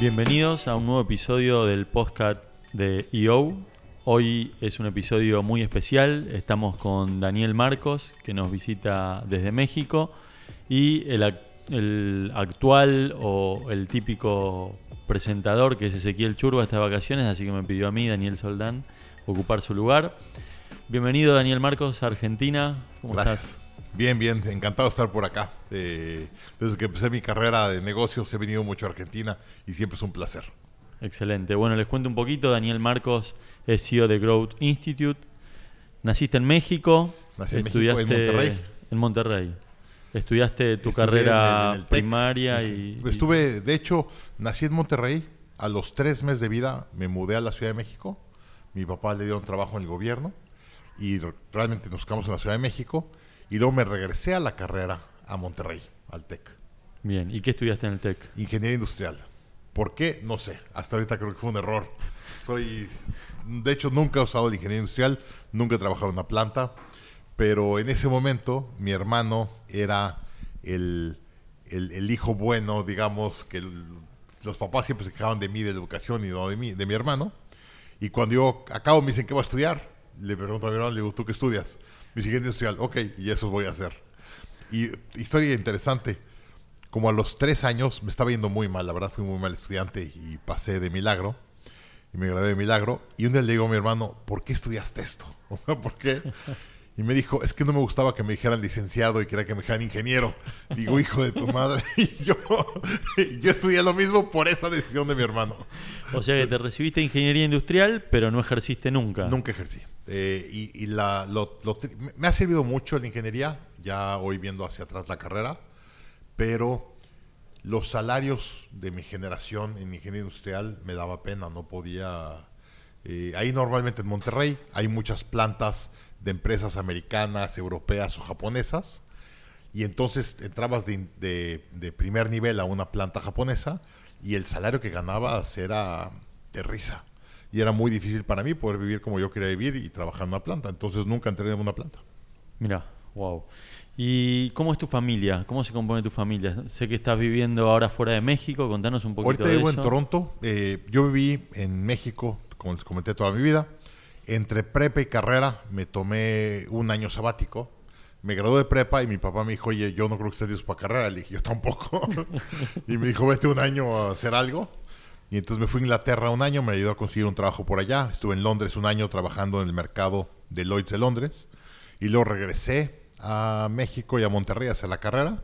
Bienvenidos a un nuevo episodio del podcast de EO. Hoy es un episodio muy especial. Estamos con Daniel Marcos, que nos visita desde México, y el, ac- el actual o el típico presentador, que es Ezequiel Churba, está de vacaciones, así que me pidió a mí, Daniel Soldán, ocupar su lugar. Bienvenido, Daniel Marcos, a Argentina. ¿Cómo Gracias. estás? Bien, bien, encantado de estar por acá. Eh, desde que empecé mi carrera de negocios he venido mucho a Argentina y siempre es un placer. Excelente. Bueno, les cuento un poquito. Daniel Marcos es CEO de Growth Institute. Naciste en México. Nací en México, en Monterrey. En Monterrey. Estudiaste tu Estudié carrera en el- en el primaria y, y- Estuve, de hecho, nací en Monterrey. A los tres meses de vida me mudé a la Ciudad de México. Mi papá le dieron trabajo en el gobierno y realmente nos quedamos en la Ciudad de México. Y luego me regresé a la carrera a Monterrey, al TEC. Bien. ¿Y qué estudiaste en el TEC? Ingeniería industrial. ¿Por qué? No sé. Hasta ahorita creo que fue un error. Soy, de hecho, nunca he usado la ingeniería industrial, nunca he trabajado en una planta, pero en ese momento mi hermano era el, el- el hijo bueno, digamos, que el- los papás siempre se quejaban de mí, de la educación y no de mí, de mi hermano. Y cuando yo acabo me dicen, ¿qué voy a estudiar? Le pregunto a mi hermano, le digo, ¿tú qué estudias? Mi ingeniería industrial, ok, y eso voy a hacer. Y historia interesante, como a los tres años me estaba yendo muy mal, la verdad fui muy mal estudiante y pasé de milagro, y me gradué de milagro, y un día le digo a mi hermano, ¿por qué estudiaste esto? O sea, ¿por qué? Y me dijo, es que no me gustaba que me dijeran licenciado y quería que me dijeran ingeniero. Digo, hijo de tu madre. Y yo, yo estudié lo mismo por esa decisión de mi hermano. O sea que te recibiste en ingeniería industrial, pero no ejerciste nunca. Nunca ejercí. Eh, y y la, lo- lo tri- me- me ha servido mucho la ingeniería, ya hoy viendo hacia atrás la carrera, pero los salarios de mi generación en ingeniería industrial me daba pena, no podía... eh, ahí normalmente en Monterrey hay muchas plantas de empresas americanas, europeas o japonesas, y entonces entrabas de, in- de- de primer nivel a una planta japonesa y el salario que ganabas era de risa. Y era muy difícil para mí poder vivir como yo quería vivir y trabajar en una planta. Entonces nunca entré en una planta. Mira, wow. ¿Y cómo es tu familia? ¿Cómo se compone tu familia? Sé que estás viviendo ahora fuera de México. Contanos un poquito Ahorita de vivo eso. en Toronto. Eh, yo viví en México, como les comenté, toda mi vida. Entre prepa y carrera me tomé un año sabático. Me gradué de prepa y mi papá me dijo, oye, yo no creo que estés listo para carrera. Le dije, yo tampoco. y me dijo, vete un año a hacer algo. Y entonces me fui a Inglaterra un año, me ayudó a conseguir un trabajo por allá. Estuve en Londres un año trabajando en el mercado de Lloyds de Londres. Y luego regresé a México y a Monterrey a hacer la carrera.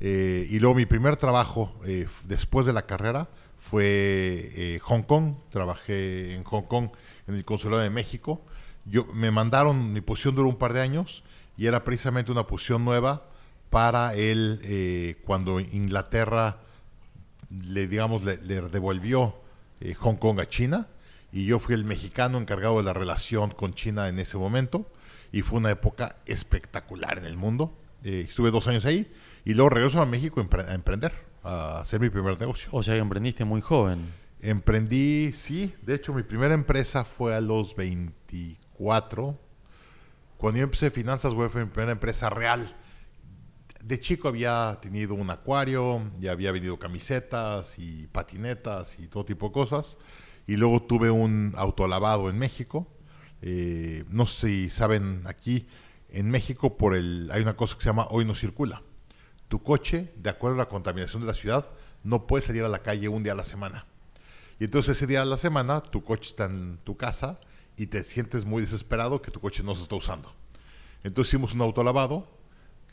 Eh, y luego mi primer trabajo eh, después de la carrera fue eh, Hong Kong. Trabajé en Hong Kong en el Consulado de México. Yo, me mandaron, mi posición duró un par de años y era precisamente una posición nueva para él eh, cuando Inglaterra le digamos le, devolvió eh, Hong Kong a China y yo fui el mexicano encargado de la relación con China en ese momento y fue una época espectacular en el mundo. Eh, estuve dos años ahí y luego regreso a México a, empre- a emprender, a hacer mi primer negocio. O sea emprendiste muy joven. Emprendí, sí, de hecho mi primera empresa fue a los 24. Cuando yo empecé finanzas fue mi primera empresa real. De chico había tenido un acuario, ya había vendido camisetas y patinetas y todo tipo de cosas. Y luego tuve un autolavado en México. Eh, no sé si saben aquí, en México por el, hay una cosa que se llama hoy no circula. Tu coche, de acuerdo a la contaminación de la ciudad, no puede salir a la calle un día a la semana. Y entonces ese día a la semana tu coche está en tu casa y te sientes muy desesperado que tu coche no se está usando. Entonces hicimos un autolavado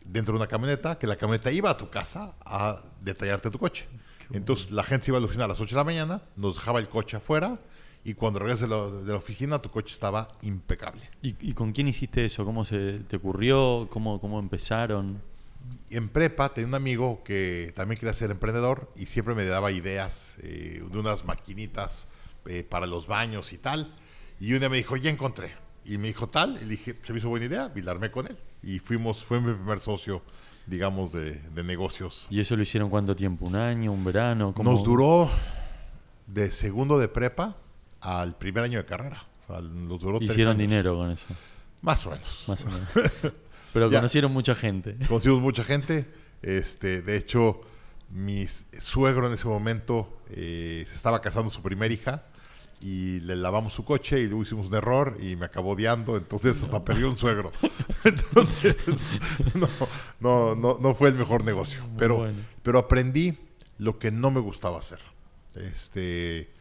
dentro de una camioneta, que la camioneta iba a tu casa a detallarte tu coche. Entonces la gente se iba a la oficina a las 8 de la mañana, nos dejaba el coche afuera y cuando regresas de la, de la oficina tu coche estaba impecable. ¿Y, y con quién hiciste eso? ¿Cómo se te ocurrió? ¿Cómo, cómo empezaron? En prepa tenía un amigo que también quería ser emprendedor y siempre me daba ideas eh, de unas maquinitas eh, para los baños y tal. Y un día me dijo, ya encontré. Y me dijo tal, y le dije, se me hizo buena idea, y la armé con él. Y fuimos, fue mi primer socio, digamos, de, de negocios. ¿Y eso lo hicieron cuánto tiempo? ¿Un año? ¿Un verano? ¿Cómo- Nos duró de segundo de prepa al primer año de carrera. O sea, nos duró tres Hicieron años. dinero con eso. Más o menos. Más o menos. Pero Ya. conocieron mucha gente. Conocimos mucha gente. Este, de hecho, mi suegro en ese momento eh, se estaba casando su primera hija y le lavamos su coche y luego hicimos un error y me acabó odiando, entonces hasta perdió un suegro. entonces, no, no, no, no, fue el mejor negocio, pero, pero aprendí lo que no me gustaba hacer. Este,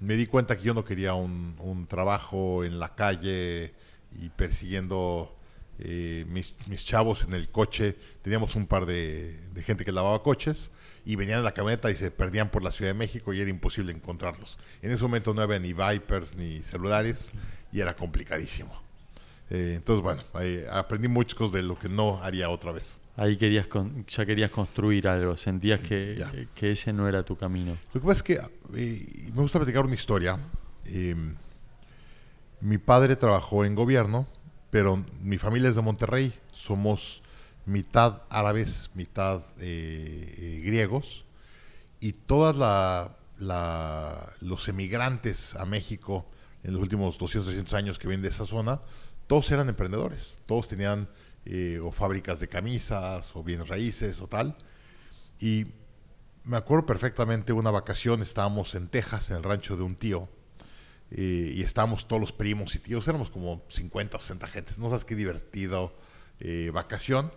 me di cuenta que yo no quería un, un trabajo en la calle y persiguiendo eh, mis, mis, chavos en el coche, teníamos un par de, de, gente que lavaba coches y venían en la camioneta y se perdían por la Ciudad de México y era imposible encontrarlos. En ese momento no había ni Vipers ni celulares y era complicadísimo. Eh, entonces, bueno, aprendí muchas cosas de lo que no haría otra vez. Ahí querías ya querías construir algo, sentías que, que, ese no era tu camino. Lo que pasa es que eh, me gusta platicar una historia. Em, mi padre trabajó en gobierno pero mi familia es de Monterrey, somos mitad árabes, mitad eh, eh, griegos, y todos los emigrantes a México en los últimos 200, 300 años que vienen de esa zona, todos eran emprendedores, todos tenían eh, o fábricas de camisas o bienes raíces o tal, y me acuerdo perfectamente una vacación, estábamos en Texas, en el rancho de un tío, y estábamos todos los primos y tíos, éramos como 50 o 60 gentes, no sabes qué divertido eh, vacación.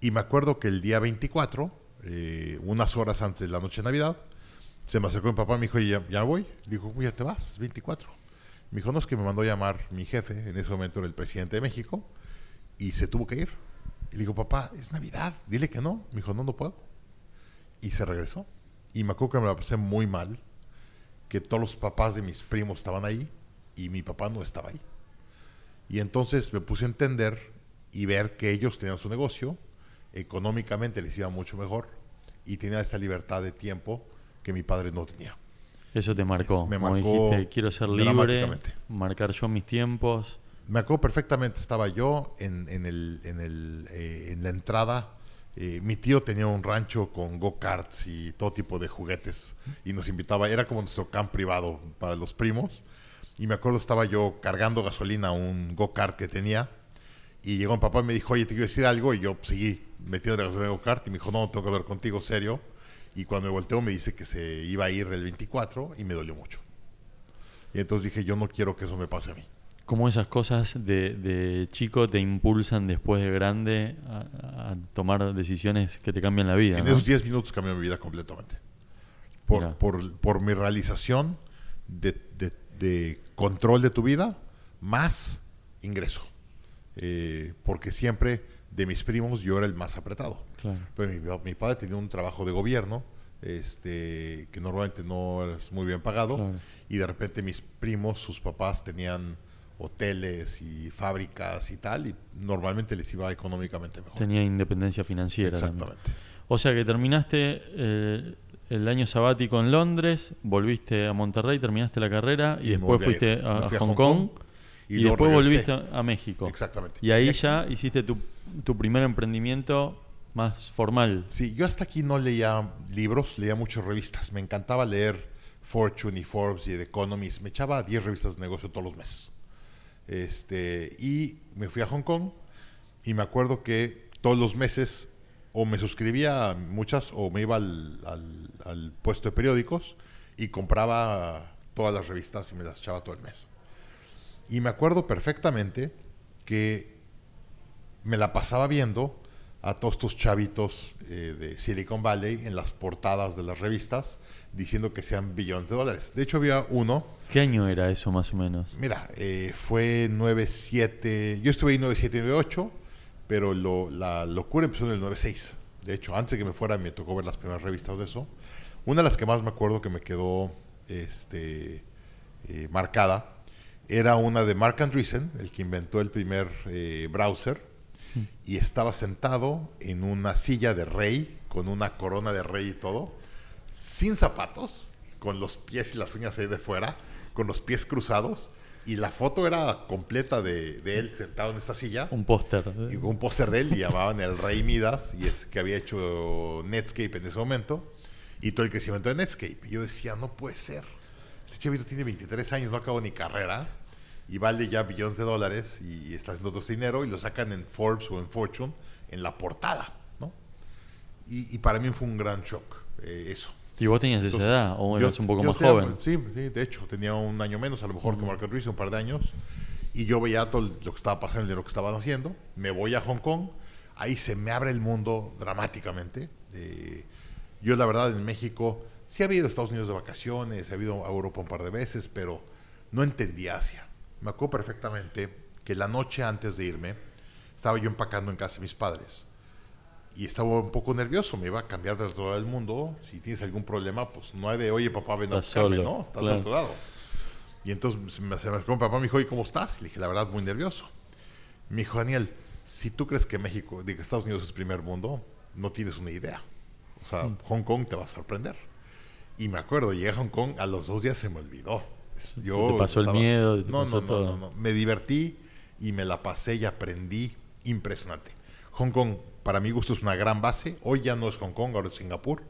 Y me acuerdo que el día 24, eh, unas horas antes de la noche de Navidad, se me acercó mi papá me dijo, ya, voy. Le dijo, ya te vas, es 24. Me dijo, no, es que me mandó llamar mi jefe, en ese momento era el presidente de México, y se tuvo que ir. Y le digo, papá, es Navidad, dile que no. Me dijo, no, no puedo. Y se regresó. Y me acuerdo que me la pasé muy mal que todos los papás de mis primos estaban ahí y mi papá no estaba ahí. Y entonces me puse a entender y ver que ellos tenían su negocio, económicamente les iba mucho mejor y tenía esta libertad de tiempo que mi padre no tenía. Eso te marcó. Me marcó dijiste, quiero ser libre, marcar yo mis tiempos. Me acuerdo perfectamente, estaba yo en, en, el, en, el, eh, en la entrada eh, mi tío tenía un rancho con go-karts y todo tipo de juguetes y nos invitaba, era como nuestro camp privado para los primos. Y me acuerdo estaba yo cargando gasolina a un go-kart que tenía y llegó mi papá y me dijo, oye, te quiero decir algo y yo seguí metiendo la gasolina en go-kart y me dijo, no, tengo que hablar contigo serio. Y cuando me volteó me dice que se iba a ir el 24 y me dolió mucho. Y entonces dije, yo no quiero que eso me pase a mí cómo esas cosas de, chico te impulsan después de grande a, tomar decisiones que te cambian la vida. En esos 10 minutos cambió mi vida completamente. Por, por, mi realización de, control de tu vida, más ingreso. Eh, porque siempre de mis primos yo era el más apretado. Pero mi, padre tenía un trabajo de gobierno este, que normalmente no es muy bien pagado. Y de repente mis primos, sus papás tenían hoteles y fábricas y tal, y normalmente les iba económicamente mejor. Tenía independencia financiera. Exactamente. O sea que terminaste eh, el año sabático en Londres, volviste a Monterrey, terminaste la carrera y, después fuiste a, Hong, Kong. Y, después volviste a México. Exactamente. Y ahí ya hiciste tu, tu primer emprendimiento más formal. Sí, yo hasta aquí no leía libros, leía muchas revistas. Me encantaba leer Fortune y Forbes y The Economist. Me echaba 10 revistas de negocio todos los meses. Este, y me fui a Hong Kong y me acuerdo que todos los meses o me suscribía a muchas o me iba al, puesto de periódicos y compraba todas las revistas y me las echaba todo el mes. Y me acuerdo perfectamente que me la pasaba viendo a todos estos chavitos eh, de Silicon Valley en las portadas de las revistas diciendo que sean billones de dólares. De hecho, había uno. ¿Qué año era eso más o menos? Mira, eh, fue 97. Yo estuve ahí 97 y 98, pero lo, la locura empezó en el 96. De hecho, antes de que me fuera, me tocó ver las primeras revistas de eso. Una de las que más me acuerdo que me quedó este, eh, marcada era una de Mark Andreessen, el que inventó el primer browser y estaba sentado en una silla de rey, con una corona de rey y todo, sin zapatos, con los pies y las uñas ahí de fuera, con los pies cruzados, y la foto era completa de, él sentado en esta silla. Un póster. Un póster de él, y llamaban el Rey Midas, y es que había hecho Netscape en ese momento, y todo el crecimiento de Netscape. Y yo decía, no puede ser. Este chavito tiene 23 años, no acabó ni carrera y vale ya billones de dólares y está haciendo otro dinero y lo sacan en Forbes o en Fortune en la portada, ¿no? Y, y para mí fue un gran shock eh, eso. ¿Y vos tenías esa Entonces, edad o yo- eras un poco yo más joven? Sí, sí, de hecho, tenía un año menos, a lo mejor que Ujú. Marco Ruiz, un par de años. Y yo veía todo lo que estaba pasando y lo que estaban haciendo. Me voy a Hong Kong. Ahí se me abre el mundo dramáticamente. Eh, yo, la verdad, en México sí había ido a Estados Unidos de vacaciones, he ido a Europa un par de veces, pero no entendía Asia. Me acuerdo perfectamente que la noche antes de irme, estaba yo empacando en casa de mis padres y estaba un poco nervioso, me iba a cambiar del otro lado del mundo. Si tienes algún problema, pues no hay de, oye, papá, ven a buscarme", solo, ¿no? Estás claro. al otro lado. Y entonces se me, acercó mi papá y me dijo, oye, ¿cómo estás? Y le dije, la verdad, muy nervioso. Me dijo, Daniel, si tú crees que México, digo, Estados Unidos es primer mundo, no tienes una idea. O sea, Mm. Hong Kong te va a sorprender. Y me acuerdo, llegué a Hong Kong, a los dos días se me olvidó. Se te pasó el miedo, te no, pasó no, no, todo. no, no. Me divertí y me la pasé y aprendí impresionante. Hong Kong, para mi gusto, es una gran base. Hoy ya no es Hong Kong, ahora es Singapur.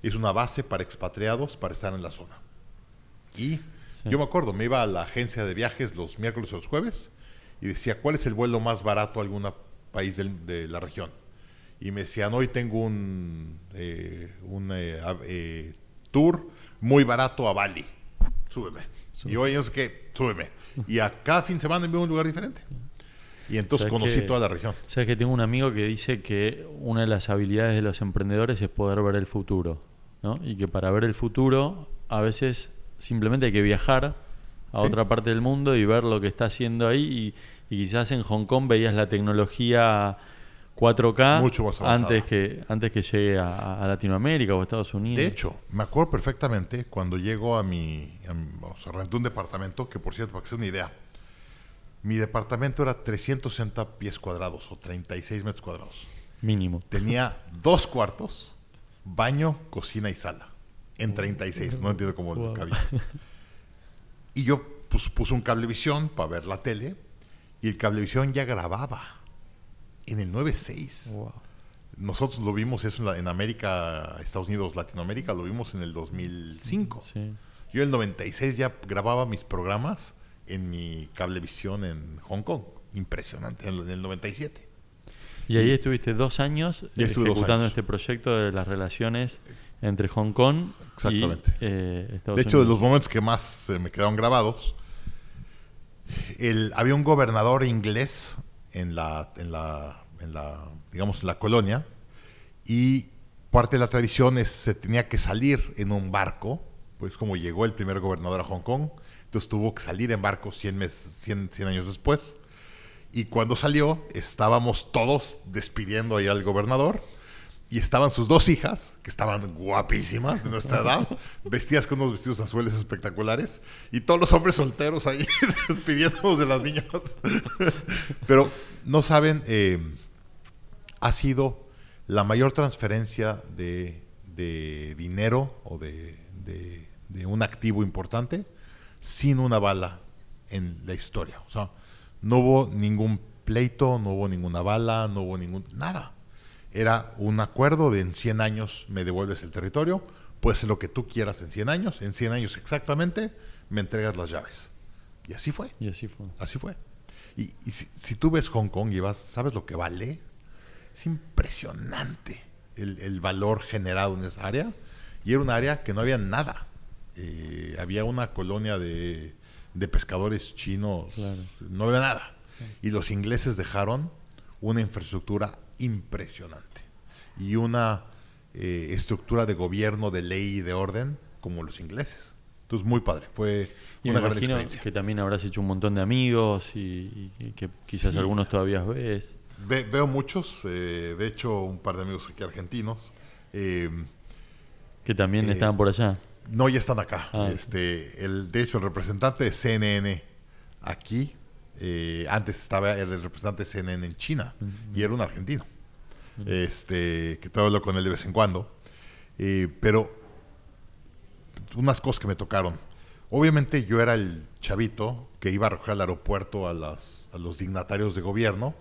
Es una base para expatriados para estar en la zona. Y Sí. yo me acuerdo, me iba a la agencia de viajes los miércoles o los jueves y decía, ¿cuál es el vuelo más barato a algún país del- de la región? Y me decían, hoy tengo un, eh, un eh, eh, tour muy barato a Bali. Súbeme. Súbeme. Y hoy no sé qué, súbeme. Y a cada fin de semana voy a un lugar diferente. Y entonces ¿Sabes conocí toda la región. Sabes que tengo un amigo que dice que una de las habilidades de los emprendedores es poder ver el futuro, ¿no? Y que para ver el futuro a veces simplemente hay que viajar a Sí. otra parte del mundo y ver lo que está haciendo ahí y, y quizás en Hong Kong veías la tecnología 4K Mucho más antes que antes que llegue a, a Latinoamérica o a Estados Unidos. De hecho, me acuerdo perfectamente cuando llego a mi, a mi- o sea, renté un departamento, que por cierto, para que sea una idea, mi departamento era 360 pies cuadrados o 36 metros cuadrados. mínimo. Tenía dos cuartos, baño, cocina y sala. En 36, no entiendo cómo Wow. cabía. Y yo pues, puse un cablevisión para ver la tele y el cablevisión ya grababa en el 96. Wow. Nosotros lo vimos eso en, la- en América, Estados Unidos, Latinoamérica, lo vimos en el 2005. Sí. Yo en el 96 ya grababa mis programas en mi cablevisión en Hong Kong. Impresionante, en el- en el 97. Y ahí estuviste dos años dos ejecutando años. este proyecto de las relaciones entre Hong Kong Exactamente. y eh, Estados De hecho, de los momentos que más se me quedaron grabados, el, había un gobernador inglés en la, en la, en la, digamos, en la colonia, y parte de la tradición es se tenía que salir en un barco, pues como llegó el primer gobernador a Hong Kong, entonces tuvo que salir en barco 100, meses, 100, 100 años después, y cuando salió estábamos todos despidiendo ahí al gobernador, y estaban sus dos hijas, que estaban guapísimas de nuestra edad, vestidas con unos vestidos azules espectaculares, y todos los hombres solteros ahí despidiéndonos de las niñas. Pero no saben, eh, ha sido la mayor transferencia de, de dinero o de, de- de un activo importante sin una bala en la historia. O sea, no hubo ningún pleito, no hubo ninguna bala, no hubo ningún... nada. Era un acuerdo de en 100 años me devuelves el territorio, puedes hacer lo que tú quieras en 100 años, en 100 años exactamente me entregas las llaves. Y así fue. Y así fue. Así fue. Y, y si, si tú ves Hong Kong y vas, ¿sabes lo que vale? Es impresionante el, el valor generado en esa área. Y era un área que no había nada. Eh, había una colonia de, de pescadores chinos, Claro. no había nada. Y los ingleses dejaron una infraestructura impresionante y una eh, estructura de gobierno, de ley y de orden como los ingleses. Entonces, muy padre. Fue Y una me gran imagino experiencia. que también habrás hecho un montón de amigos y, y que quizás Sí. algunos todavía ves. Ve- veo muchos, eh, de hecho, un par de amigos aquí argentinos. eh, Que también Eh, estaban por allá. No, ya están acá. Ah. Este, el, de hecho, el representante de CNN aquí, eh, antes estaba el representante de CNN en China y era un argentino. Este, que todavía hablo con él de vez en cuando. Eh, pero unas cosas que me tocaron. Obviamente yo era el chavito que iba a recoger al aeropuerto a, las, a los dignatarios de gobierno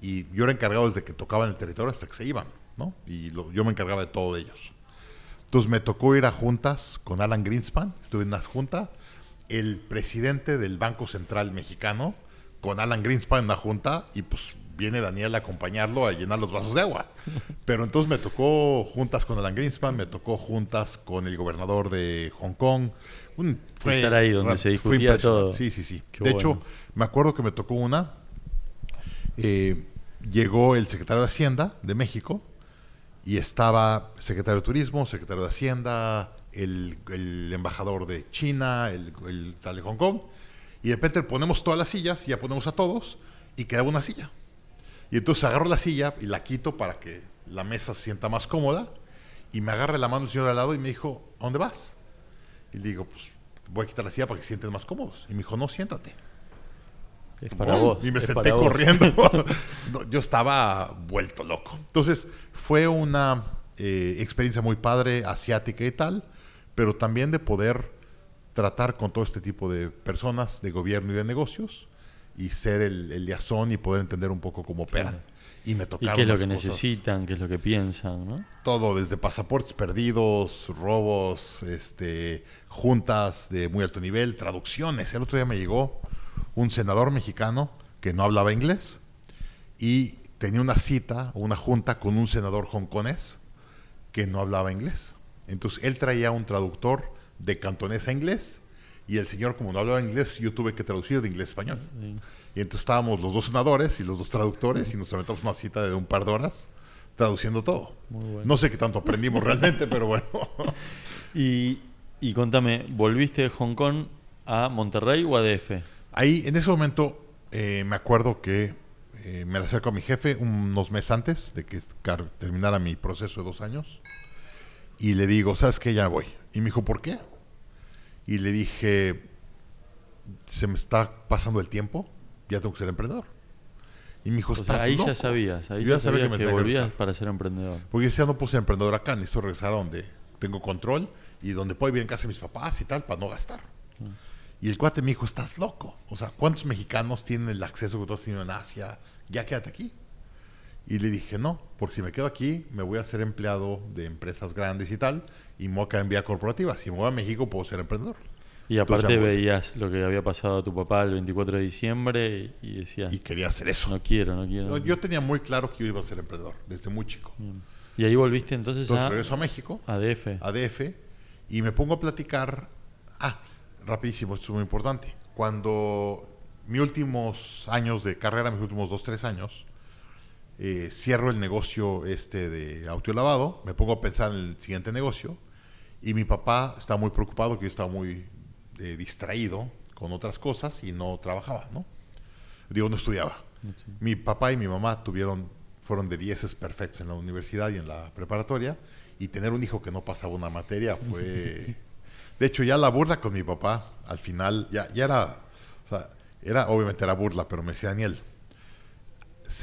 y yo era encargado desde que tocaban el territorio hasta que se iban, ¿no? Y lo- yo me encargaba de todo de ellos. Entonces me tocó ir a juntas con Alan Greenspan, estuve en una junta, el presidente del Banco Central Mexicano con Alan Greenspan en una junta y pues viene Daniel a acompañarlo a llenar los vasos de agua. Pero entonces me tocó juntas con Alan Greenspan, me tocó juntas con el gobernador de Hong Kong. Un, fue estar ahí donde se discutía todo. Sí, sí, sí. de hecho, me acuerdo que me tocó una. Eh, llegó el secretario de Hacienda de México y estaba secretario de Turismo, secretario de Hacienda, el, embajador de China, el, tal de Hong Kong, y de repente ponemos todas las sillas, ya ponemos a todos, y quedaba una silla. Y entonces agarro la silla y la quito para que la mesa se sienta más cómoda, y me agarra la mano el señor al lado y me dijo, ¿a dónde vas? Y le digo, pues voy a quitar la silla para que se sienten más cómodos. Y me dijo, no, siéntate. Es para vos. Y me senté corriendo. yo estaba vuelto loco. Entonces, fue una eh, experiencia muy padre, asiática y tal, pero también de poder tratar con todo este tipo de personas de gobierno y de negocios y ser el, el liazón y poder entender un poco cómo operan. Y me tocaron. ¿Y qué es lo que necesitan? ¿Qué es lo que piensan? ¿no? Todo, desde pasaportes perdidos, robos, este, juntas de muy alto nivel, traducciones. El otro día me llegó un senador mexicano que no hablaba inglés y tenía una cita o una junta con un senador hongkonés que no hablaba inglés. Entonces él traía un traductor de cantonés a inglés y el señor como no hablaba inglés yo tuve que traducir de inglés a español. Y entonces estábamos los dos senadores y los dos traductores y nos aventamos una cita de un par de horas traduciendo todo. No sé qué tanto aprendimos realmente, pero bueno. y, y contame, ¿volviste de Hong Kong a Monterrey o a DF? Ahí, en ese momento, eh, me acuerdo que eh, me acerco a mi jefe unos meses antes de que terminara mi proceso de dos años y le digo, ¿sabes qué? Ya voy. Y me dijo, ¿por qué? Y le dije, se me está pasando el tiempo, ya tengo que ser emprendedor. Y me dijo, ¿estás ahí ya sabías, ahí ya, sabías que, volvías para ser emprendedor. Porque yo decía, no puedo ser emprendedor acá, necesito regresar a donde tengo control y donde puedo vivir en casa de mis papás y tal, para no gastar. Y el cuate me dijo, estás loco. O sea, ¿cuántos mexicanos tienen el acceso que tú has tenido en Asia? Ya quédate aquí. Y le dije, no, porque si me quedo aquí, me voy a ser empleado de empresas grandes y tal, y me voy a quedar en vía corporativa. Si me voy a México, puedo ser emprendedor. Y aparte veías lo que había pasado a tu papá el 24 de diciembre y decías... Y quería hacer eso. No quiero, no quiero. Yo, tenía muy claro que yo iba a ser emprendedor, desde muy chico. Y ahí volviste entonces, entonces a... regreso a México. A DF. A DF. Y me pongo a platicar... Rapidísimo, esto es muy importante. Cuando mis últimos años de carrera, mis últimos dos, tres años, eh, cierro el negocio este de autolavado, me pongo a pensar en el siguiente negocio y mi papá está muy preocupado que yo estaba muy eh, distraído con otras cosas y no trabajaba, ¿no? Digo, no estudiaba. Mi papá y mi mamá tuvieron, fueron de dieces perfectos en la universidad y en la preparatoria y tener un hijo que no pasaba una materia fue... De hecho, ya la burla con mi papá, al final, ya, ya era, o sea, era, obviamente era burla, pero me decía Daniel,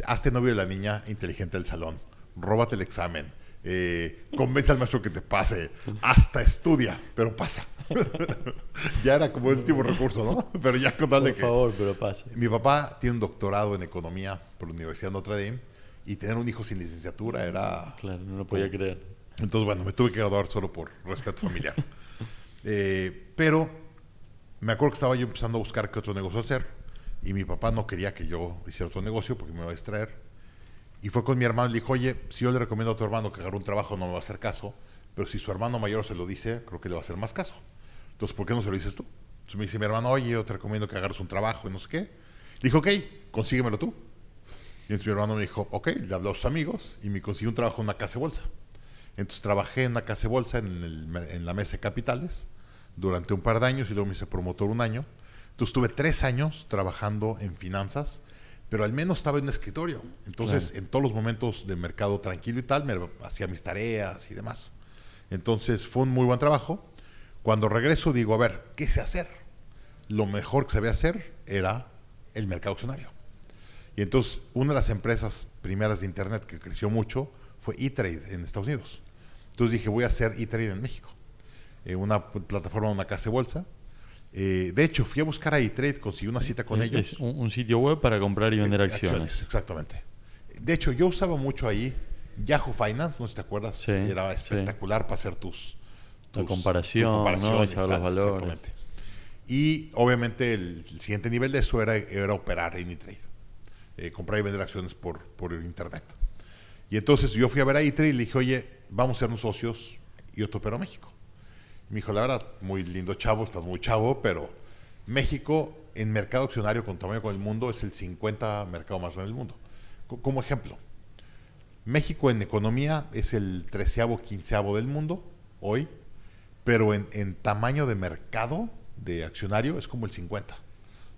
hazte novio de la niña inteligente del salón, róbate el examen, eh, convence al maestro que te pase, hasta estudia, pero pasa. ya era como el último recurso, ¿no? Pero ya con Por favor, pero pasa. Mi papá tiene un doctorado en economía por la Universidad de Notre Dame y tener un hijo sin licenciatura era... Claro, no lo podía creer. Entonces, bueno, me tuve que graduar solo por respeto familiar. Eh, pero me acuerdo que estaba yo empezando a buscar qué otro negocio hacer y mi papá no quería que yo hiciera otro negocio porque me iba a distraer. Y fue con mi hermano y le dijo, oye, si yo le recomiendo a tu hermano que agarre un trabajo no me va a hacer caso, pero si su hermano mayor se lo dice, creo que le va a hacer más caso. Entonces, ¿por qué no se lo dices tú? Entonces me dice mi hermano, oye, yo te recomiendo que agarres un trabajo y no sé qué. Le dijo, ok, consíguemelo tú. Y entonces mi hermano me dijo, ok, le habló a sus amigos y me consiguió un trabajo en una casa de bolsa. Entonces trabajé en una casa de bolsa en, la mesa de capitales durante un par de años y luego me hice promotor un año. Entonces tuve tres años trabajando en finanzas, pero al menos estaba en un escritorio. Entonces en todos los momentos de mercado tranquilo y tal, me hacía mis tareas y demás. Entonces fue un muy buen trabajo. Cuando regreso digo, a ver, ¿qué sé hacer? Lo mejor que sabía hacer era el mercado accionario. Y entonces una de las empresas primeras de Internet que creció mucho fue E-Trade en Estados Unidos. Entonces dije, voy a hacer e-trade en México. Eh, una plataforma, una casa de bolsa. Eh, de hecho, fui a buscar a e-trade, conseguí una cita con ellos. Es un, sitio web para comprar y vender eh, acciones. Exactamente. De hecho, yo usaba mucho ahí Yahoo Finance, no sé si te acuerdas. Era espectacular para hacer tus, tus comparación, ¿no? saber los valores. Y obviamente el, siguiente nivel de eso era, era operar en e-trade. eh, comprar y vender acciones por, por internet. Y entonces yo fui a ver a ITRE y le dije, oye, vamos a ser socios y yo a México. Y me dijo, la verdad, muy lindo chavo, estás muy chavo, pero México en mercado accionario con tamaño con el mundo es el 50 mercado más grande del mundo. Co- Como ejemplo, México en economía es el treceavo, quinceavo del mundo hoy, pero en, en tamaño de mercado de accionario es como el 50.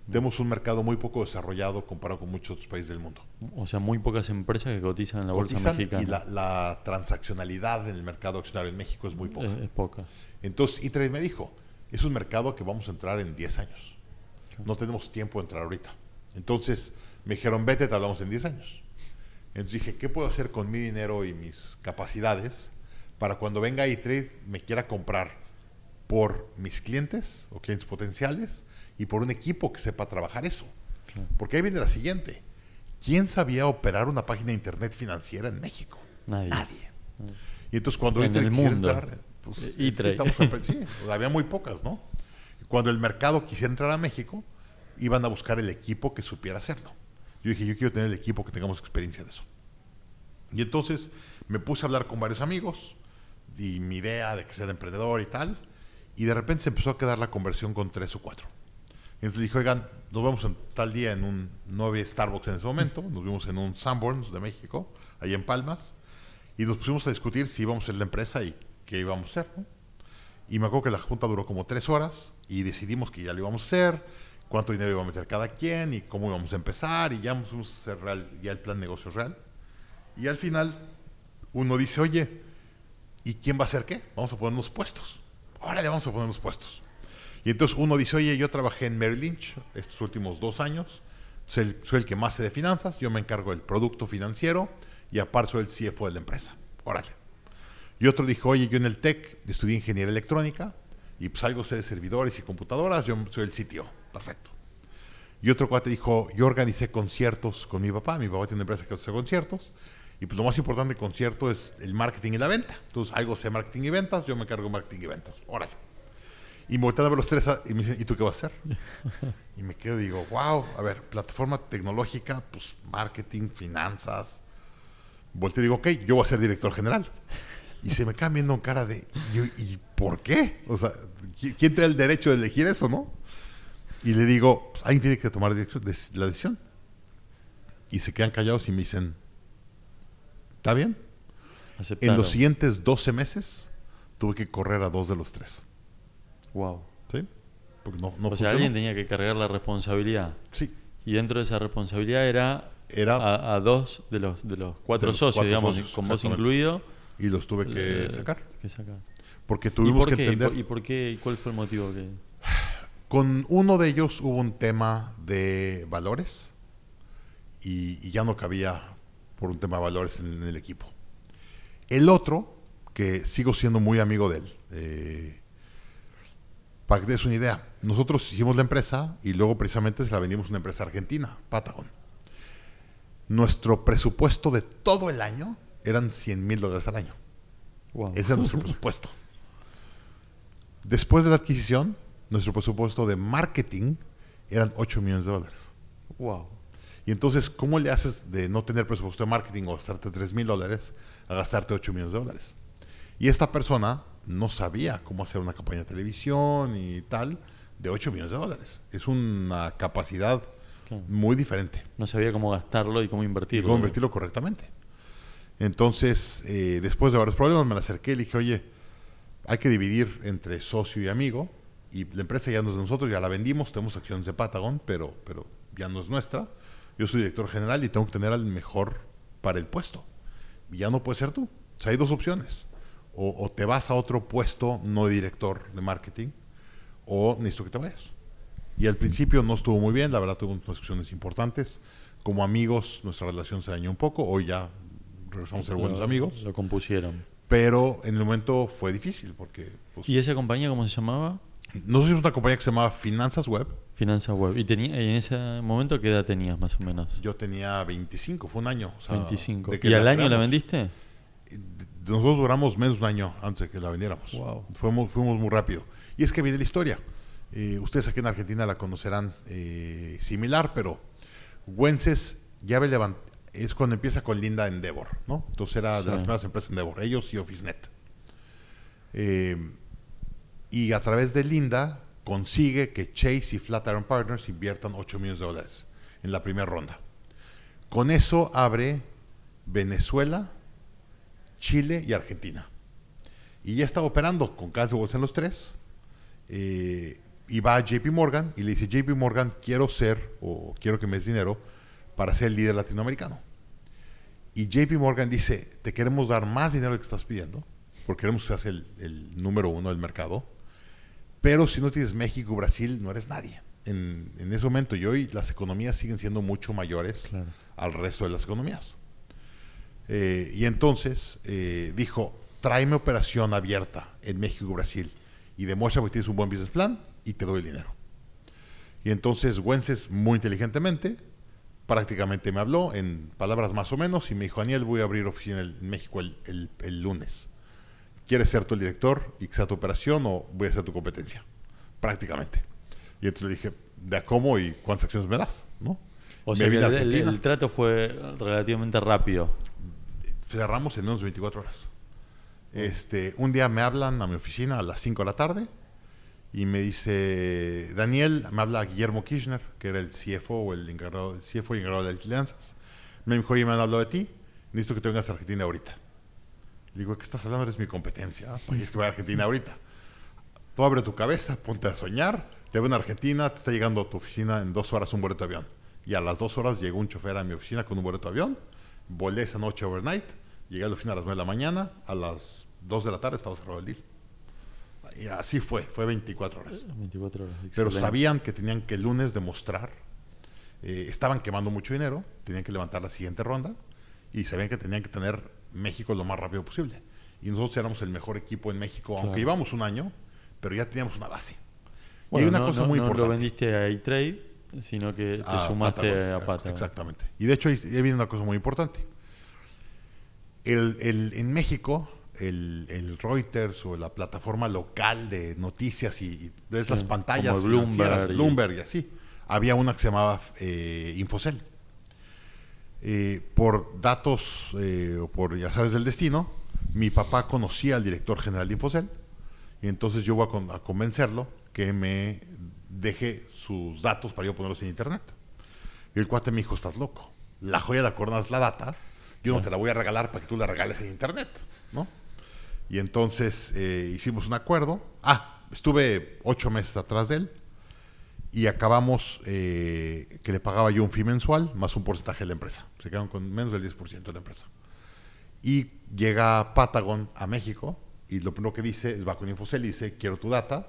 Tenemos un mercado muy poco desarrollado comparado con muchos otros países del mundo. O sea, muy pocas empresas que cotizan en la bolsa Cotizan mexicana. y la, la transaccionalidad en el mercado accionario en México es muy poca. Es, es poca. Entonces, E-Trade me dijo, es un mercado que vamos a entrar en 10 años. No tenemos tiempo de entrar ahorita. Entonces, me dijeron, vete, te hablamos en 10 años. Entonces dije, ¿qué puedo hacer con mi dinero y mis capacidades para cuando venga E-Trade me quiera comprar por mis clientes o clientes potenciales y por un equipo que sepa trabajar eso? Claro. Porque ahí viene la siguiente. ¿Quién sabía operar una página de internet financiera en México? Nadie. Nadie. Y entonces cuando En el mundo. entrar, pues, Eh, sí, estamos sí, sea, había muy pocas, ¿no? Cuando el mercado quisiera entrar a México, iban a buscar el equipo que supiera hacerlo. Yo dije, yo quiero tener el equipo que tengamos experiencia de eso. Y entonces me puse a hablar con varios amigos y mi idea de que ser emprendedor y tal, y de repente se empezó a quedar la conversión con tres o cuatro. Entonces dije, oigan, nos vemos en tal día en un, no había Starbucks en ese momento, nos vimos en un Sanborns de México, ahí en Palmas, y nos pusimos a discutir si íbamos a ser la empresa y qué íbamos a hacer. ¿no? Y me acuerdo que la junta duró como tres horas y decidimos que ya lo íbamos a hacer, cuánto dinero iba a meter cada quien y cómo íbamos a empezar y ya vamos a hacer real, ya el plan de negocio real. Y al final uno dice, oye, ¿y quién va a hacer qué? Vamos a ponernos puestos. Órale, vamos a ponernos puestos. Y entonces uno dice, oye, yo trabajé en Merrill Lynch estos últimos dos años, soy el, que más sé de finanzas, yo me encargo del producto financiero y aparte soy el CFO de la empresa. Órale. Y otro dijo, oye, yo en el TEC estudié ingeniería electrónica y pues algo sé de servidores y computadoras, yo soy el CTO. Perfecto. Y otro cuate dijo, yo organicé conciertos con mi papá, mi papá tiene una empresa que hace conciertos, y pues lo más importante de concierto es el marketing y la venta. Entonces, algo sé marketing y ventas, yo me encargo marketing y ventas. Órale. Y me voltean a ver los tres a- y me dicen, ¿y tú qué vas a hacer? y me quedo y digo, wow, a ver, plataforma tecnológica, pues marketing, finanzas. Volteo y digo, ok, yo voy a ser director general. Y se me quedan viendo en cara de, ¿y, y por qué? O sea, ¿qui- ¿quién te da el derecho de elegir eso, no? Y le digo, pues, alguien tiene que tomar la decisión. Y se quedan callados y me dicen, ¿está bien? En Aceptaron. los siguientes 12 meses tuve que correr a dos de los tres. Wow. ¿Sí? Porque no, no o sea, alguien tenía que cargar la responsabilidad. Sí. Y dentro de esa responsabilidad era, Era- a, a dos de los, de los cuatro De los socios, cuatro digamos, socios, con vos incluido. Y los tuve que eh, sacar. que sacar. Porque ¿Y tuvimos por que qué? ¿Y entender. por- ¿Y por qué? ¿Y cuál fue el motivo que...? Con uno de ellos hubo un tema de valores y, y ya no cabía por un tema de valores en, en el equipo. El otro, que sigo siendo muy amigo de él, eh, para que te des una idea, nosotros hicimos la empresa y luego precisamente se la vendimos a una empresa argentina, Patagon. Nuestro presupuesto de todo el año eran 100 mil dólares al año. Wow. Ese es nuestro presupuesto. Después de la adquisición, nuestro presupuesto de marketing eran 8 millones de dólares. wow. Y entonces, ¿cómo le haces de no tener presupuesto de marketing o gastarte 3 mil dólares a gastarte 8 millones de dólares? Y esta persona no sabía cómo hacer una campaña de televisión y tal de 8 millones de dólares. Es una capacidad Claro. muy diferente No sabía cómo gastarlo y cómo y invertirlo. cómo invertirlo correctamente. Entonces, eh, después de varios problemas, me la acerqué y le dije, oye, hay que dividir entre socio y amigo, y la empresa ya no es de nosotros, ya la vendimos, tenemos acciones de Patagon, pero, pero ya no es nuestra. Yo soy director general y tengo que tener al mejor para el puesto. Y ya no puede ser tú. O sea, hay dos opciones. O, o te vas a otro puesto no director de marketing, o necesito que te vayas. Y al principio no estuvo muy bien, la verdad tuvo unas discusiones importantes. Como amigos, nuestra relación se dañó un poco, hoy ya regresamos a ser buenos amigos. Lo compusieron. Pero en el momento fue difícil porque pues, ¿Y esa compañía cómo se llamaba? nosotros hicimos una compañía que se llamaba Finanzas Web. Finanzas Web. ¿Y tenía, en ese momento qué edad tenías más o menos? Yo tenía 25, fue un año. o sea, 25. de que ¿Y al año la vendiste? Nosotros duramos menos de un año antes de que la vendiéramos. Wow. Fuimos, fuimos muy rápido. Y es que viene la historia. Eh, ustedes aquí en Argentina la conocerán eh, similar, pero Wences ya levant- es cuando empieza con Linda Endeavor, ¿no? Entonces era de las primeras empresas Endeavor, ellos y OfficeNet. Eh, y a través de Linda consigue que Chase y Flatiron Partners inviertan 8 millones de dólares en la primera ronda. Con eso abre Venezuela, Chile y Argentina. Y ya estaba operando con casa de bolsa en los tres. eh, y va a JP Morgan y le dice, JP Morgan, quiero ser o quiero que me des dinero para ser el líder latinoamericano. Y JP Morgan dice, te queremos dar más dinero del que estás pidiendo, porque queremos que seas el, el número uno del mercado, pero si no tienes México, Brasil, no eres nadie. En, en ese momento y hoy las economías siguen siendo mucho mayores Claro. al resto de las economías. Eh, y entonces eh, dijo, tráeme operación abierta en México y Brasil y demuestra que tienes un buen business plan y te doy el dinero. Y entonces Wences muy inteligentemente prácticamente me habló en palabras más o menos y me dijo, Daniel, voy a abrir oficina en México el, lunes. ¿Quieres ser el director y que sea tu operación o voy a ser tu competencia? Prácticamente. Y entonces le dije, ¿de a cómo y cuántas acciones me das? ¿no? O sea el, el- Argentina. el trato fue relativamente rápido. cerramos en unos 24 horas. Este, un día me hablan a mi oficina a las 5 de la tarde y me dice, Daniel, me habla Guillermo Kirchner, que era el CFO o el encargado, el CFO y encargado de alianzas. Me dijo, oye, me han hablado de ti, necesito que te vengas a Argentina ahorita. Le digo, ¿qué estás hablando? Eres mi competencia. ¿Para qué es que vaya a Argentina ahorita? Tú abre tu cabeza, ponte a soñar, te ven a Argentina, te está llegando a tu oficina en dos horas un boleto de avión. Y a las dos horas llegó un chofer a mi oficina con un boleto de avión, volé esa noche overnight, llegué a la oficina a las 9 de la mañana, a las 2 de la tarde estaba cerrado el deal. Y así fue, fue 24 horas. 24 horas. Pero sabían que tenían que el lunes demostrar, eh, estaban quemando mucho dinero, tenían que levantar la siguiente ronda y sabían que tenían que tener México lo más rápido posible. Y nosotros éramos el mejor equipo en México, Claro. aunque íbamos un año, pero ya teníamos una base. Bueno, y hay una no, cosa no- muy no importante. lo vendiste a E-Trade, sino que te a sumaste a Patagon. Exactamente. Y de hecho, ahí, viene una cosa muy importante. El, el- en México, el, el Reuters o la plataforma local de noticias y, y ves Sí, las pantallas como Bloomberg y- Bloomberg y así, había una que se llamaba eh, Infocel. Eh, por datos eh, o por ya sabes del destino, mi papá conocía al director general de Infocel y entonces yo voy a, con- a convencerlo que me deje sus datos para yo ponerlos en internet. Y el cuate me dijo, estás loco. La joya de la corona es la data. Yo no te la voy a regalar para que tú la regales en internet, ¿no? Y entonces eh, hicimos un acuerdo. Ah, estuve ocho meses atrás de él y acabamos eh, que le pagaba yo un fee mensual más un porcentaje de la empresa. Se quedaron con menos del 10% de la empresa. Y llega Patagon a México y lo primero que dice es va con Infocel y dice quiero tu data.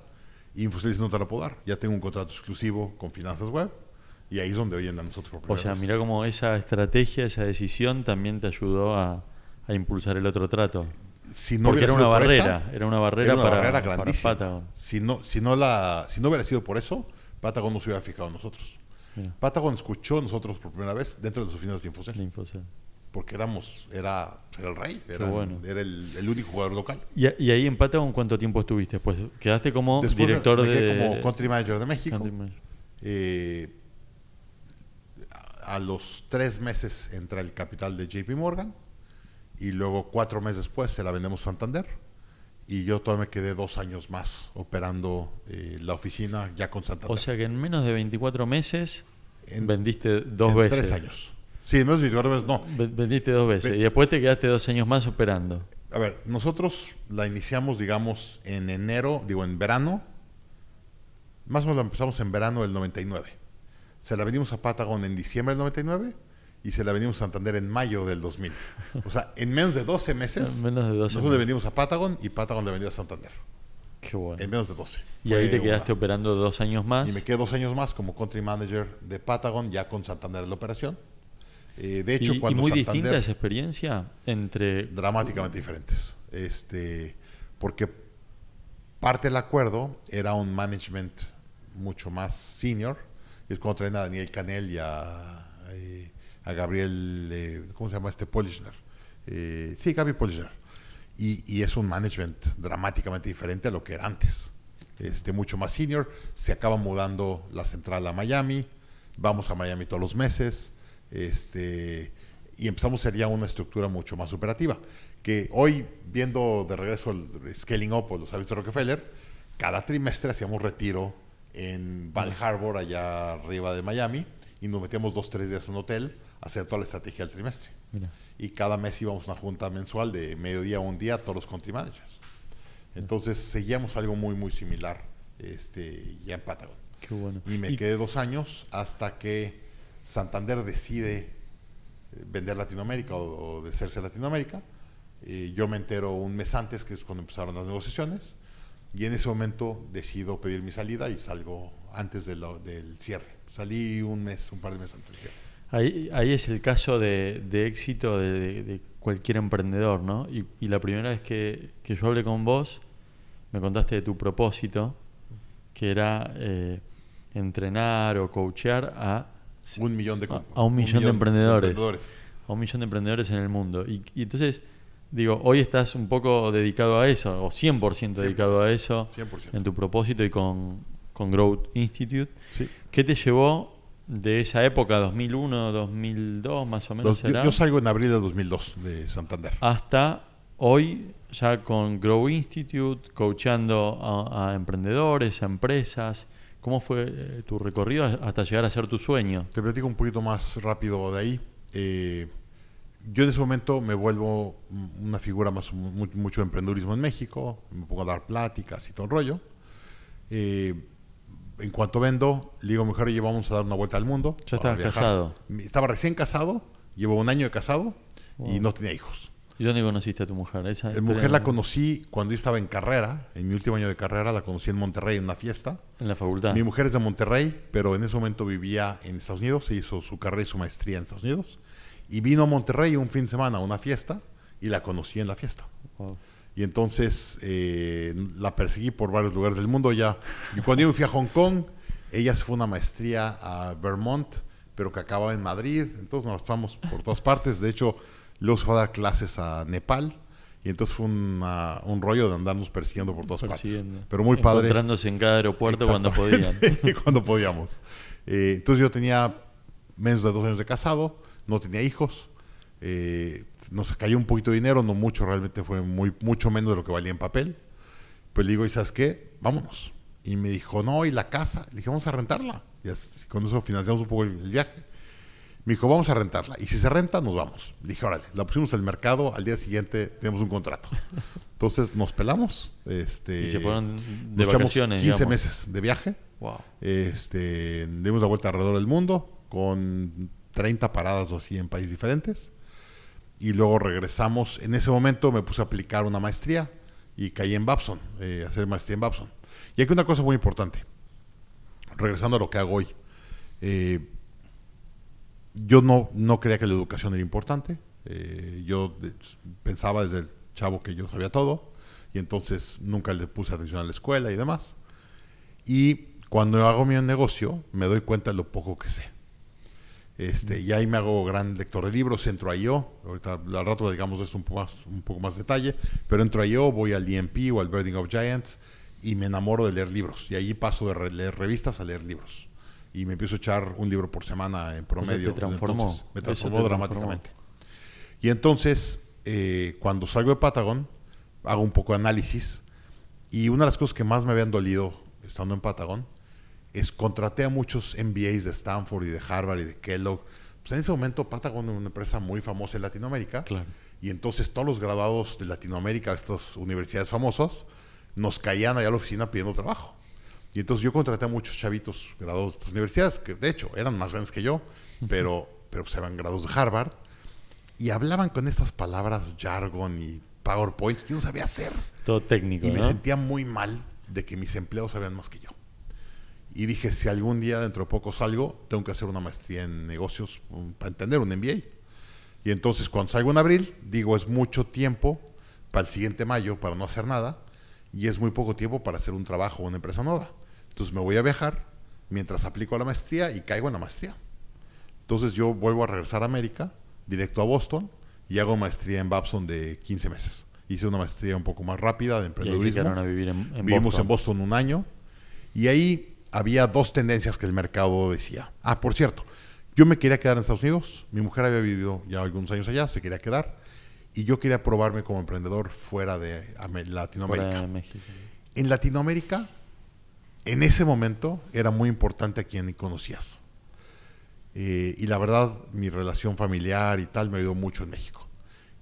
Y Infocel dice no te lo puedo dar. Ya tengo un contrato exclusivo con Finanzas Web y ahí es donde oyen a nosotros por O sea, vez. mira cómo esa estrategia, esa decisión también te ayudó a, a impulsar el otro trato. si no Porque era una barrera, esa, era una barrera era una para- barrera para grandísima. Patagon. Si no, si no la, si no hubiera sido por eso, Patagon no se hubiera fijado en nosotros. Mira, Patagon escuchó a nosotros por primera vez dentro de las oficinas de Infocel, la Infocel. Porque éramos, era, era el rey, era, bueno. era el, el único jugador local. ¿Y, ahí en Patagon cuánto tiempo estuviste? Pues quedaste como Después director me quedé de... como country manager de México. Manager. Eh, a a los tres meses entra el capital de JP Morgan y luego cuatro meses después se la vendemos a Santander y yo todavía me quedé dos años más operando eh, la oficina ya con Santander. O sea que en menos de 24 meses En- vendiste dos en veces. Tres años. Sí, en menos de 24 meses, no. Ve- Vendiste dos veces. Ve- y después te quedaste dos años más operando. A ver, nosotros la iniciamos, digamos, en enero, digo, en verano. Más o menos la empezamos en verano del 99. Se la vendimos a Patagon en diciembre del 99 y se la vendimos a Santander en mayo del 2000. O sea, en menos de 12 meses, En menos de 12 nosotros le vendimos a Patagon y Patagon le vendió a Santander. Qué bueno. En menos de 12. Y ahí te quedaste una- operando dos años más. Y me quedé dos años más como country manager de Patagon, ya con Santander en la operación. Eh, de hecho, y, y cuando muy Santander, distinta esa experiencia entre... dramáticamente diferentes. Este, porque parte del acuerdo era un management mucho más senior. Es cuando traen a Daniel Canel y a, eh, a Gabriel, eh, ¿cómo se llama este? Polishner. Eh, sí, Gabriel Polishner. Y, y es un management dramáticamente diferente a lo que era antes. Este, mucho más senior. Se acaba mudando la central a Miami. Vamos a Miami todos los meses. Este, y empezamos a ser ya una estructura mucho más operativa. Que hoy, viendo de regreso el Scaling Up o los hábitos de Rockefeller, cada trimestre hacíamos retiro en Val Harbor, allá arriba de Miami, y nos metíamos dos, tres días en un hotel a hacer toda la estrategia del trimestre. Mira. Y cada mes íbamos a una junta mensual de mediodía a un día, todos los country managers. Entonces seguíamos algo muy, muy similar este, ya en Patagon. Qué bueno. Y me Y- quedé dos años hasta que Santander decide eh, vender Latinoamérica o, o deshacerse de Latinoamérica. Yo me entero un mes antes, que es cuando empezaron las negociaciones, y en ese momento decido pedir mi salida y salgo antes de del cierre. Salí un mes, un par de meses antes del cierre. Ahí, ahí es el caso de, de éxito de, cualquier emprendedor, ¿no? Y, y la primera vez que, que yo hablé con vos, me contaste de tu propósito, que era eh, entrenar o coachear a, Un millón de, a, un millón de emprendedores, emprendedores. a un millón de emprendedores en el mundo. Y, y entonces, digo, hoy estás un poco dedicado a eso, o 100% dedicado a eso, 100%. en tu propósito y con, con Growth Institute. Sí. ¿Qué te llevó de esa época, 2001, 2002 más o menos yo, yo salgo en abril de 2002 de Santander. hasta hoy ya con Grow Institute, coachando a, a emprendedores, a empresas? ¿Cómo fue eh, tu recorrido hasta llegar a ser tu sueño? Te platico un poquito más rápido de ahí. Eh, yo en ese momento me vuelvo una figura más mu- mucho de emprendedurismo en México, me pongo a dar pláticas y todo el rollo. Eh, en cuanto vendo, le digo a mi mujer, oye, vamos a dar una vuelta al mundo. Ya viajar". casado. Estaba recién casado, llevo un año de casado y no tenía hijos. ¿Y dónde conociste a tu mujer? Esa Mi historia mujer la no- conocí cuando yo estaba en carrera, en mi último año de carrera, la conocí en Monterrey en una fiesta. En la facultad. Mi mujer es de Monterrey, pero en ese momento vivía en Estados Unidos, se hizo su carrera y su maestría en Estados Unidos. Y vino a Monterrey un fin de semana a una fiesta y la conocí en la fiesta. Wow. Y entonces eh, la perseguí por varios lugares del mundo ya. Y cuando yo me fui a Hong Kong, ella se fue a una maestría a Vermont, pero que acababa en Madrid. Entonces nos vamos por todas partes. De hecho, luego se fue a dar clases a Nepal. Y entonces fue una- un rollo de andarnos persiguiendo por todas Persiguiendo. partes. Pero muy padre. Encontrándose en cada aeropuerto cuando podían. Cuando podíamos. Eh, entonces yo tenía menos de dos años de casado, no tenía hijos, eh, nos cayó un poquito de dinero, no mucho, realmente fue muy, mucho menos de lo que valía en papel. Pues le digo, ¿y sabes qué? Vámonos. Y me dijo, no, ¿y la casa? Le dije, vamos a rentarla. Y así, con eso financiamos un poco el, el viaje. Me dijo, vamos a rentarla. Y si se renta, nos vamos. Le dije, órale, la pusimos al mercado, al día siguiente tenemos un contrato. Entonces nos pelamos. Este, Y se fueron de vacaciones, 15 digamos. meses de viaje. Wow. Este, dimos la vuelta alrededor del mundo con 30 paradas o así en países diferentes. Y luego regresamos. En ese momento me puse a aplicar una maestría y caí en Babson, eh, hacer maestría en Babson. Y aquí una cosa muy importante, regresando a lo que hago hoy. Eh, yo no, no creía que la educación era importante. Eh, yo pensaba desde el chavo que yo sabía todo y entonces nunca le puse atención a la escuela y demás. Y cuando hago mi negocio me doy cuenta de lo poco que sé. Este, y ahí me hago gran lector de libros, entro a IO, ahorita al rato digamos esto un poco más, un poco más detalle, pero entro a IO, voy al DMP o al Birding of Giants y me enamoro de leer libros. Y ahí paso de leer revistas a leer libros. Y me empiezo a echar un libro por semana en promedio. te transformó. Entonces, me Eso transformó te dramáticamente. Y entonces, eh, cuando salgo de Patagon, hago un poco de análisis. Y una de las cosas que más me habían dolido estando en Patagon es contraté a muchos MBAs de Stanford y de Harvard y de Kellogg. Pues en ese momento Patagon era una empresa muy famosa en Latinoamérica. Claro. Y entonces todos los graduados de Latinoamérica, estas universidades famosas, nos caían allá a la oficina pidiendo trabajo. Y entonces yo contraté a muchos chavitos graduados de estas universidades, que de hecho eran más grandes que yo, pero, pero pues eran graduados de Harvard, y hablaban con estas palabras jargon y PowerPoints que yo no sabía hacer. Todo técnico, Y me ¿no? sentía muy mal de que mis empleados sabían más que yo. Y dije, si algún día dentro de poco salgo, tengo que hacer una maestría en negocios para entender un MBA. Y entonces cuando salgo en abril, digo, es mucho tiempo para el siguiente mayo para no hacer nada y es muy poco tiempo para hacer un trabajo o una empresa nueva. Entonces me voy a viajar mientras aplico a la maestría y caigo en la maestría. Entonces yo vuelvo a regresar a América, directo a Boston, y hago maestría en Babson de 15 meses. Hice una maestría un poco más rápida de emprendedurismo. a vivir en, en Vivimos Boston. en Boston un año y ahí había dos tendencias que el mercado decía. Ah, por cierto, Yo me quería quedar en Estados Unidos, mi mujer había vivido ya algunos años allá, se quería quedar, y yo quería probarme como emprendedor fuera de Latinoamérica. Fuera de México. En Latinoamérica, en ese momento, era muy importante a quien conocías. Eh, y la verdad, mi relación familiar y tal me ayudó mucho en México.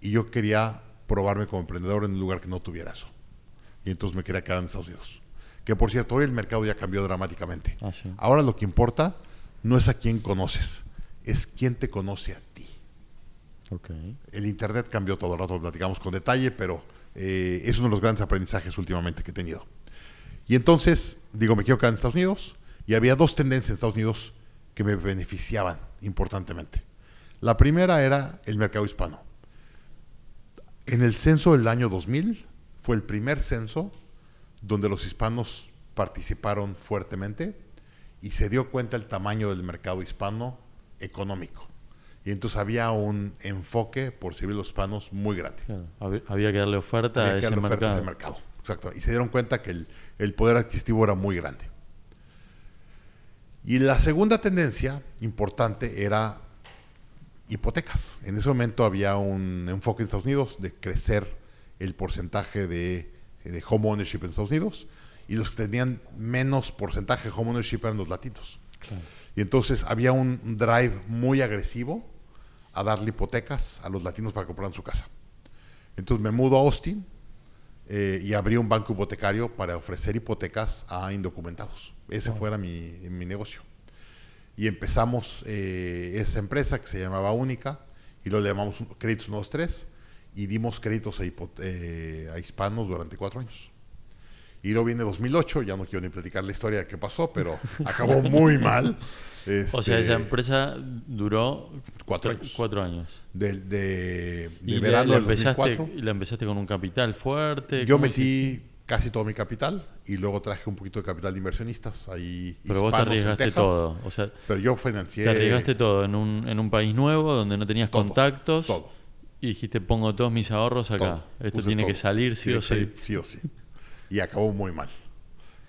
Y yo quería probarme como emprendedor en un lugar que no tuviera eso. Y entonces me quería quedar en Estados Unidos. Que por cierto, hoy el mercado ya cambió dramáticamente. Ah, sí. Ahora lo que importa no es a quién conoces, es quién te conoce a ti. El Internet cambió todo el rato, lo platicamos con detalle, pero eh, es uno de los grandes aprendizajes últimamente que he tenido. Y entonces, digo, me quiero quedar en Estados Unidos y había dos tendencias en Estados Unidos que me beneficiaban importantemente. La primera era el mercado hispano. En el censo del año 2000 fue el primer censo donde los hispanos participaron fuertemente y se dio cuenta el tamaño del mercado hispano económico. Y entonces había un enfoque por servir a los hispanos muy grande. Claro. Había que darle oferta Había a que ese darle oferta a ese mercado. Exacto. Y se dieron cuenta que el, el poder adquisitivo era muy grande. Y la segunda tendencia importante era hipotecas. En ese momento había un enfoque en Estados Unidos de crecer el porcentaje de, de home ownership en Estados Unidos y los que tenían menos porcentaje de home ownership eran los latinos. Claro. Y entonces había un drive muy agresivo a darle hipotecas a los latinos para comprar su casa. Entonces me mudo a Austin eh, y abrí un banco hipotecario para ofrecer hipotecas a indocumentados. Ese Wow. fuera mi, mi negocio. Y empezamos eh, esa empresa que se llamaba Única y lo llamamos Créditos 123 y dimos créditos a, eh, a hispanos durante cuatro años. Y luego viene 2008, ya no quiero ni platicar la historia de qué pasó, pero acabó muy mal. O sea, esa Este, empresa duró Cuatro años. cuatro años. de, de, de y la- verano la, del empezaste, 2004. y la empezaste con un capital fuerte. Yo ¿cómo metí hiciste? casi todo mi capital y luego traje un poquito de capital de inversionistas ahí Pero vos te arriesgaste Texas. todo. O sea, Pero yo financié te arriesgaste todo en un, en un país nuevo donde no tenías todo, contactos. Todo. Y dijiste, pongo todos mis ahorros acá. todo. Esto Puse tiene que salir sí Tiene o sí. sí o sí. Y acabó muy mal.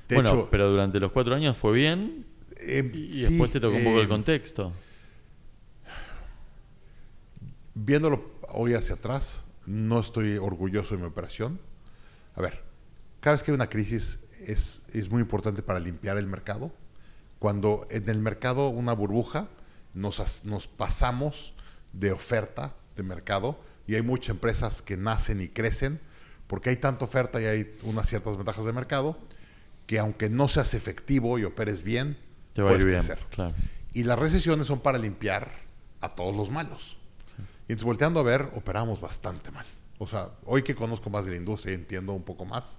De bueno, hecho, pero durante los cuatro años fue bien. eh, Y, sí, después te tocó un poco eh, el contexto. Viéndolo hoy hacia atrás, no estoy orgulloso de mi operación. A ver, cada vez que hay una crisis es, es muy importante para limpiar el mercado. Cuando en el mercado una burbuja, nos, nos pasamos de oferta de mercado y hay muchas empresas que nacen y crecen porque hay tanta oferta y hay unas ciertas ventajas de mercado que aunque no seas efectivo y operes bien, Te va puedes bien. crecer. Claro. Y las recesiones son para limpiar a todos los malos. Y entonces volteando a ver, operamos bastante mal. O sea, hoy que conozco más de la industria y entiendo un poco más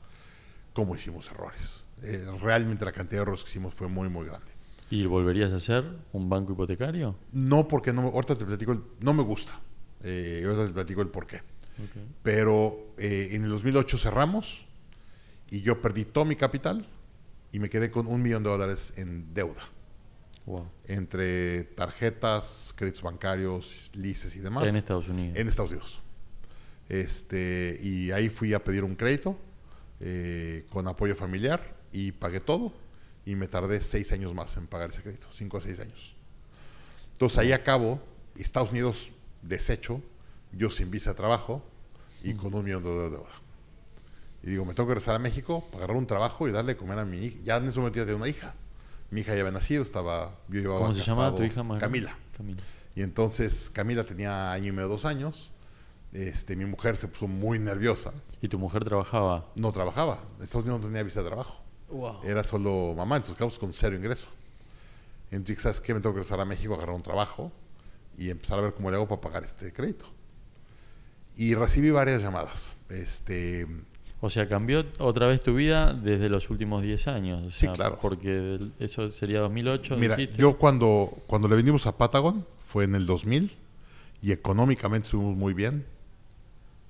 cómo hicimos errores. Eh, realmente la cantidad de errores que hicimos fue muy, muy grande. ¿Y volverías a hacer un banco hipotecario? No porque no ahorita te platico, el- no me gusta. Eh, ahorita te platico el por qué. Ok. Pero eh, en el 2008 cerramos y yo perdí todo mi capital y me quedé con un millón de dólares en deuda. Wow. entre tarjetas, créditos bancarios, lices y demás. En Estados Unidos. En Estados Unidos. Este, y ahí fui a pedir un crédito eh, con apoyo familiar y pagué todo y me tardé seis años más en pagar ese crédito, cinco a seis años. Entonces ahí acabo, Estados Unidos deshecho, yo sin visa de trabajo y con un millón de dólares de deuda. Y digo, me tengo que regresar a México para agarrar un trabajo y darle de comer a mi hija. Ya en ese momento ya tenía una hija. Mi hija ya había nacido, estaba, yo llevaba ¿Cómo se llama casado- tu hija más grande? Camila. Camila. Y entonces Camila tenía año y medio, dos años. Este, mi mujer se puso muy nerviosa. ¿Y tu mujer trabajaba? No trabajaba. En Estados Unidos no tenía visa de trabajo. Wow. Era solo mamá, entonces quedamos con cero ingreso. Entonces, ¿sabes qué? Me tengo que regresar a México, agarrar un trabajo y empezar a ver cómo le hago para pagar este crédito. Y recibí varias llamadas. Este, O sea, cambió otra vez tu vida desde los últimos 10 años. o Sí, sea, claro. Porque eso sería 2008. Mira, dijiste. yo cuando, cuando le vendimos a Patagon fue en el 2000 y económicamente estuvimos muy bien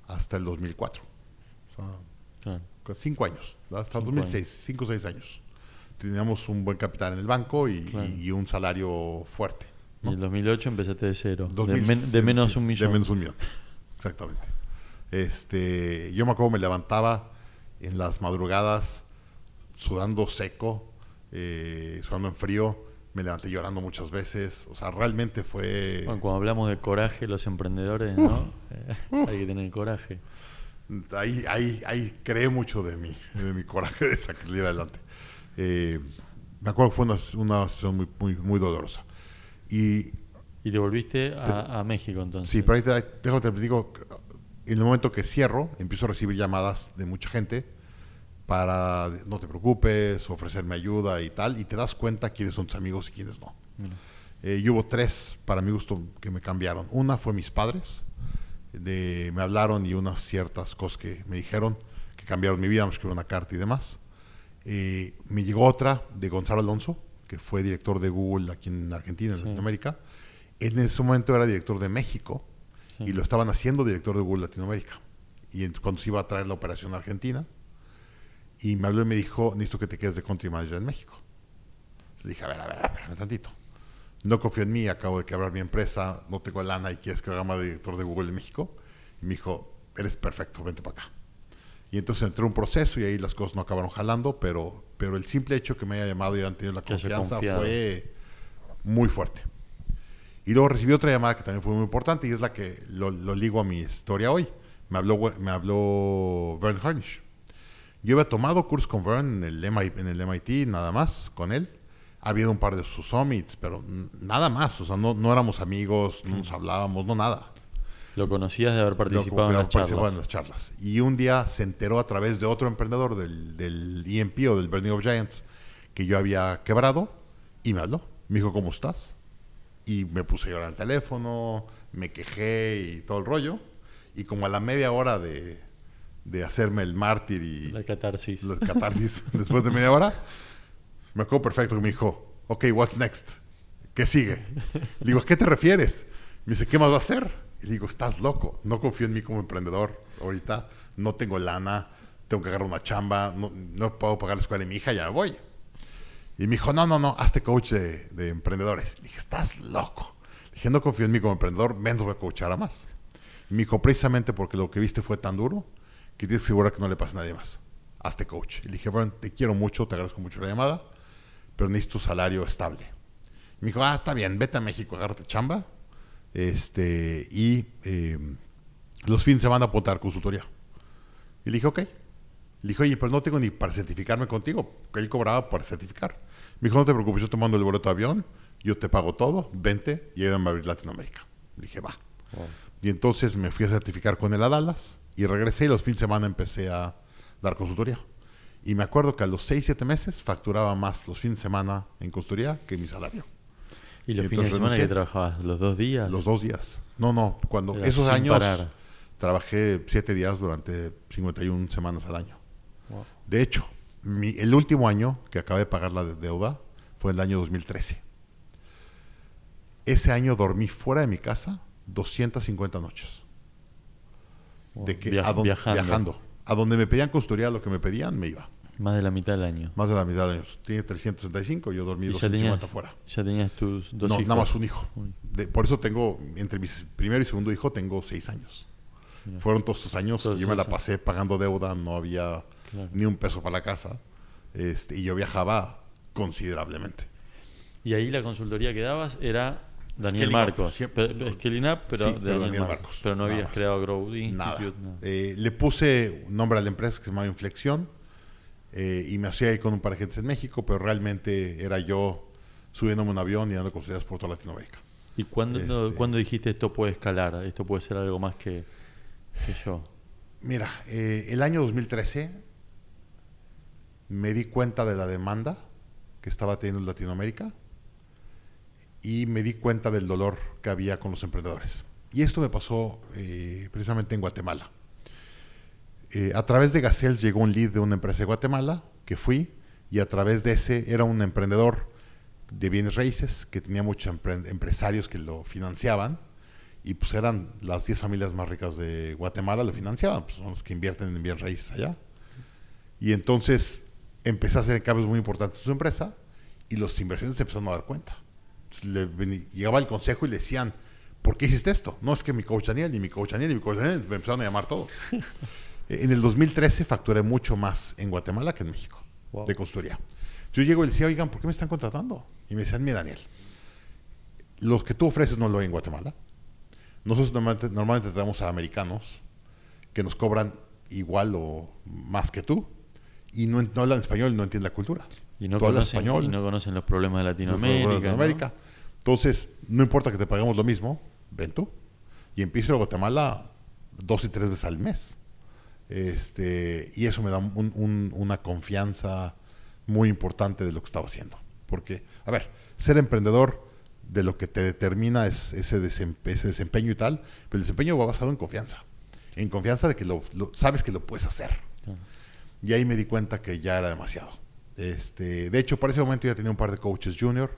hasta el 2004. O sea, Claro. cinco años, hasta el Cinco 2006, cinco o seis años. Teníamos un buen capital en el banco y, Claro. y un salario fuerte. Y ¿no? en el 2008 empezaste de cero. de, 2000, men- de sí, menos sí, un millón. De menos un millón, exactamente. Este, yo me acuerdo me levantaba en las madrugadas sudando seco, eh, sudando en frío, me levanté llorando muchas veces, o sea, realmente fue... Bueno, cuando hablamos de coraje, los emprendedores, ¿no? Eh, hay que tener coraje. Ahí, ahí, ahí creé mucho de mí, de mi coraje de salir adelante. Eh, me acuerdo que fue una, una situación muy, muy, muy dolorosa. Y, ¿Y te volviste a, a México entonces? sí, pero ahí te, déjame te digo, en el momento que cierro, empiezo a recibir llamadas de mucha gente para, no te preocupes, ofrecerme ayuda y tal, y te das cuenta quiénes son tus amigos y quiénes no. Mira. Eh, y hubo tres, para mi gusto, que me cambiaron. Una fue mis padres, de, me hablaron y unas ciertas cosas que me dijeron que cambiaron mi vida, me escribieron una carta y demás. Eh, me llegó otra de Gonzalo Alonso, que fue director de Google aquí en Argentina, en Sí. Latinoamérica. En ese momento era director de México Sí. y lo estaban haciendo director de Google Latinoamérica. Y cuando se iba a traer la operación a Argentina, y me habló y me dijo, necesito que te quedes de country manager en México. Le dije, a ver, a ver, a ver, un tantito. No confío en mí, acabo de quebrar mi empresa, no tengo lana y quieres que haga más director de Google en México. Y me dijo, eres perfecto, vente para acá. Y entonces entré en un proceso y ahí las cosas no acabaron jalando, pero, pero el simple hecho que me haya llamado y hayan tenido la Que confianza fue muy fuerte. Y luego recibí otra llamada que también fue muy importante y es la que lo, lo ligo a mi historia hoy. Me habló, me habló Vern Harnish. Yo había tomado cursos con Vern en el, MIT, en el MIT, nada más, con él. Ha habido un par de sus summits, pero nada más. O sea, no, no éramos amigos, no nos hablábamos, no nada. Lo conocías de haber participado en lo- las participaba charlas. en las charlas. Y un día se enteró a través de otro emprendedor del, del EMP o del Burning of Giants que yo había quebrado y me habló. Me dijo, ¿cómo estás? Y me puse a llorar al teléfono, me quejé y todo el rollo. Y como a la media hora de, de hacerme el mártir y La catarsis. la catarsis después de media hora, me acuerdo perfecto que me dijo, ok, what's next? ¿Qué sigue? Le digo, ¿a qué te refieres? Me dice, ¿qué más va a hacer? Y le digo, estás loco, no confío en mí como emprendedor ahorita, no tengo lana, tengo que agarrar una chamba, no, no puedo pagar la escuela de mi hija, ya me voy. Y me dijo, no, no, no, hazte coach de, de emprendedores. Le dije, estás loco. Le dije, no confío en mí como emprendedor, menos voy a coachar a más. Y me dijo, precisamente porque lo que viste fue tan duro que tienes que asegurar que no le pase a nadie más. Hazte coach. Y le dije, bueno, te quiero mucho, te agradezco mucho la llamada, pero necesito salario estable. Me dijo, ah, está bien, vete a México, agárrate chamba. Este, y eh, los fines semana ponte a dar consultoría. Y le dije, ok. Le dije, oye, pero no tengo ni para certificarme contigo, él cobraba para certificar. Me dijo, no te preocupes, yo te mando el boleto de avión, yo te pago todo, vente y ayúdame a abrir Latinoamérica. Le dije, va. Wow. Y entonces me fui a certificar con él a Dallas y regresé y los fines de semana empecé a dar consultoría. Y me acuerdo que a los 6, 7 meses facturaba más los fines de semana en consultoría que mi salario. ¿Y los Entonces fines de semana que trabajabas? ¿Los dos días? Los dos días. No, no, cuando Era esos años parar. trabajé 7 días durante 51 semanas al año. De hecho, mi- el último año que acabé de pagar la de- deuda fue el año 2013. Ese año dormí fuera de mi casa 250 noches. De que Via- a don- viajando. viajando. A donde me pedían consultoría, lo que me pedían, me iba. Más de la mitad del año. Más de la mitad de años. Tiene 365, yo dormí ¿Y ya 250 tenías, fuera. ya tenías tus dos no, hijos? nada más un hijo. De- por eso tengo, entre mis primero y segundo hijo, tengo seis años. mira. Fueron todos esos años Todos que yo me la pasé pagando deuda, no había Claro. ni un peso para la casa. Este, y yo viajaba considerablemente. Y ahí la consultoría que dabas era Daniel Scaling Up, Marcos. siempre- Scaling Up, pero Sí, de pero Daniel, Daniel Marcos. Marcos, Pero no habías creado Grow. Institute. nada. Eh, le puse un nombre a la empresa que se llamaba Inflexión eh, y me hacía ahí con un par de gentes en México, pero realmente era yo subiéndome un avión y dando consultorías por toda Latinoamérica. ¿Y cuándo, no- Este- cuándo dijiste esto puede escalar? Esto puede ser algo más que, que yo. Mira, eh, el año 2013 me di cuenta de la demanda que estaba teniendo Latinoamérica y me di cuenta del dolor que había con los emprendedores. Y esto me pasó eh, precisamente en Guatemala. Eh, a través de Gacels llegó un lead de una empresa de Guatemala que fui y a través de ese era un emprendedor de bienes raíces que tenía muchos empre- empresarios que lo financiaban y pues eran las 10 familias más ricas de Guatemala lo financiaban, pues son los que invierten en bienes raíces allá. Y entonces empecé a hacer cambios muy importantes en su empresa y los inversionistas se empezaron a dar cuenta. Le llegaba el consejo y le decían, ¿por qué hiciste esto? No, es que mi coach Daniel, ni mi coach Daniel, ni mi coach Daniel, me empezaron a llamar todos. En el 2013 facturé mucho más en Guatemala que en México Wow. de consultoría. Yo llego y le decía, oigan, ¿por qué me están contratando? Y Y me decían, mira Daniel, los que tú ofreces no lo hay en Guatemala. Nosotros normalmente, normalmente traemos a americanos que nos cobran igual o más que tú y no, no hablan español, no entienden la cultura. Y no, Tú conocen, español, y no conocen los problemas de no Latinoamérica. hablas ¿no? Latinoamérica. Entonces, no importa que te paguemos lo mismo, ven tú. Y empiezo a Guatemala dos y tres veces al mes. Este, y eso me da un- un- una confianza muy importante de lo que estaba haciendo. Porque, a ver, ser emprendedor de lo que te determina es ese, desem- ese desempeño y tal, pero el desempeño va basado en confianza. En confianza de que lo, lo- sabes que lo puedes hacer. Claro. Y ahí me di cuenta que ya era demasiado. Este, de hecho, para ese momento ya tenía un par de coaches junior,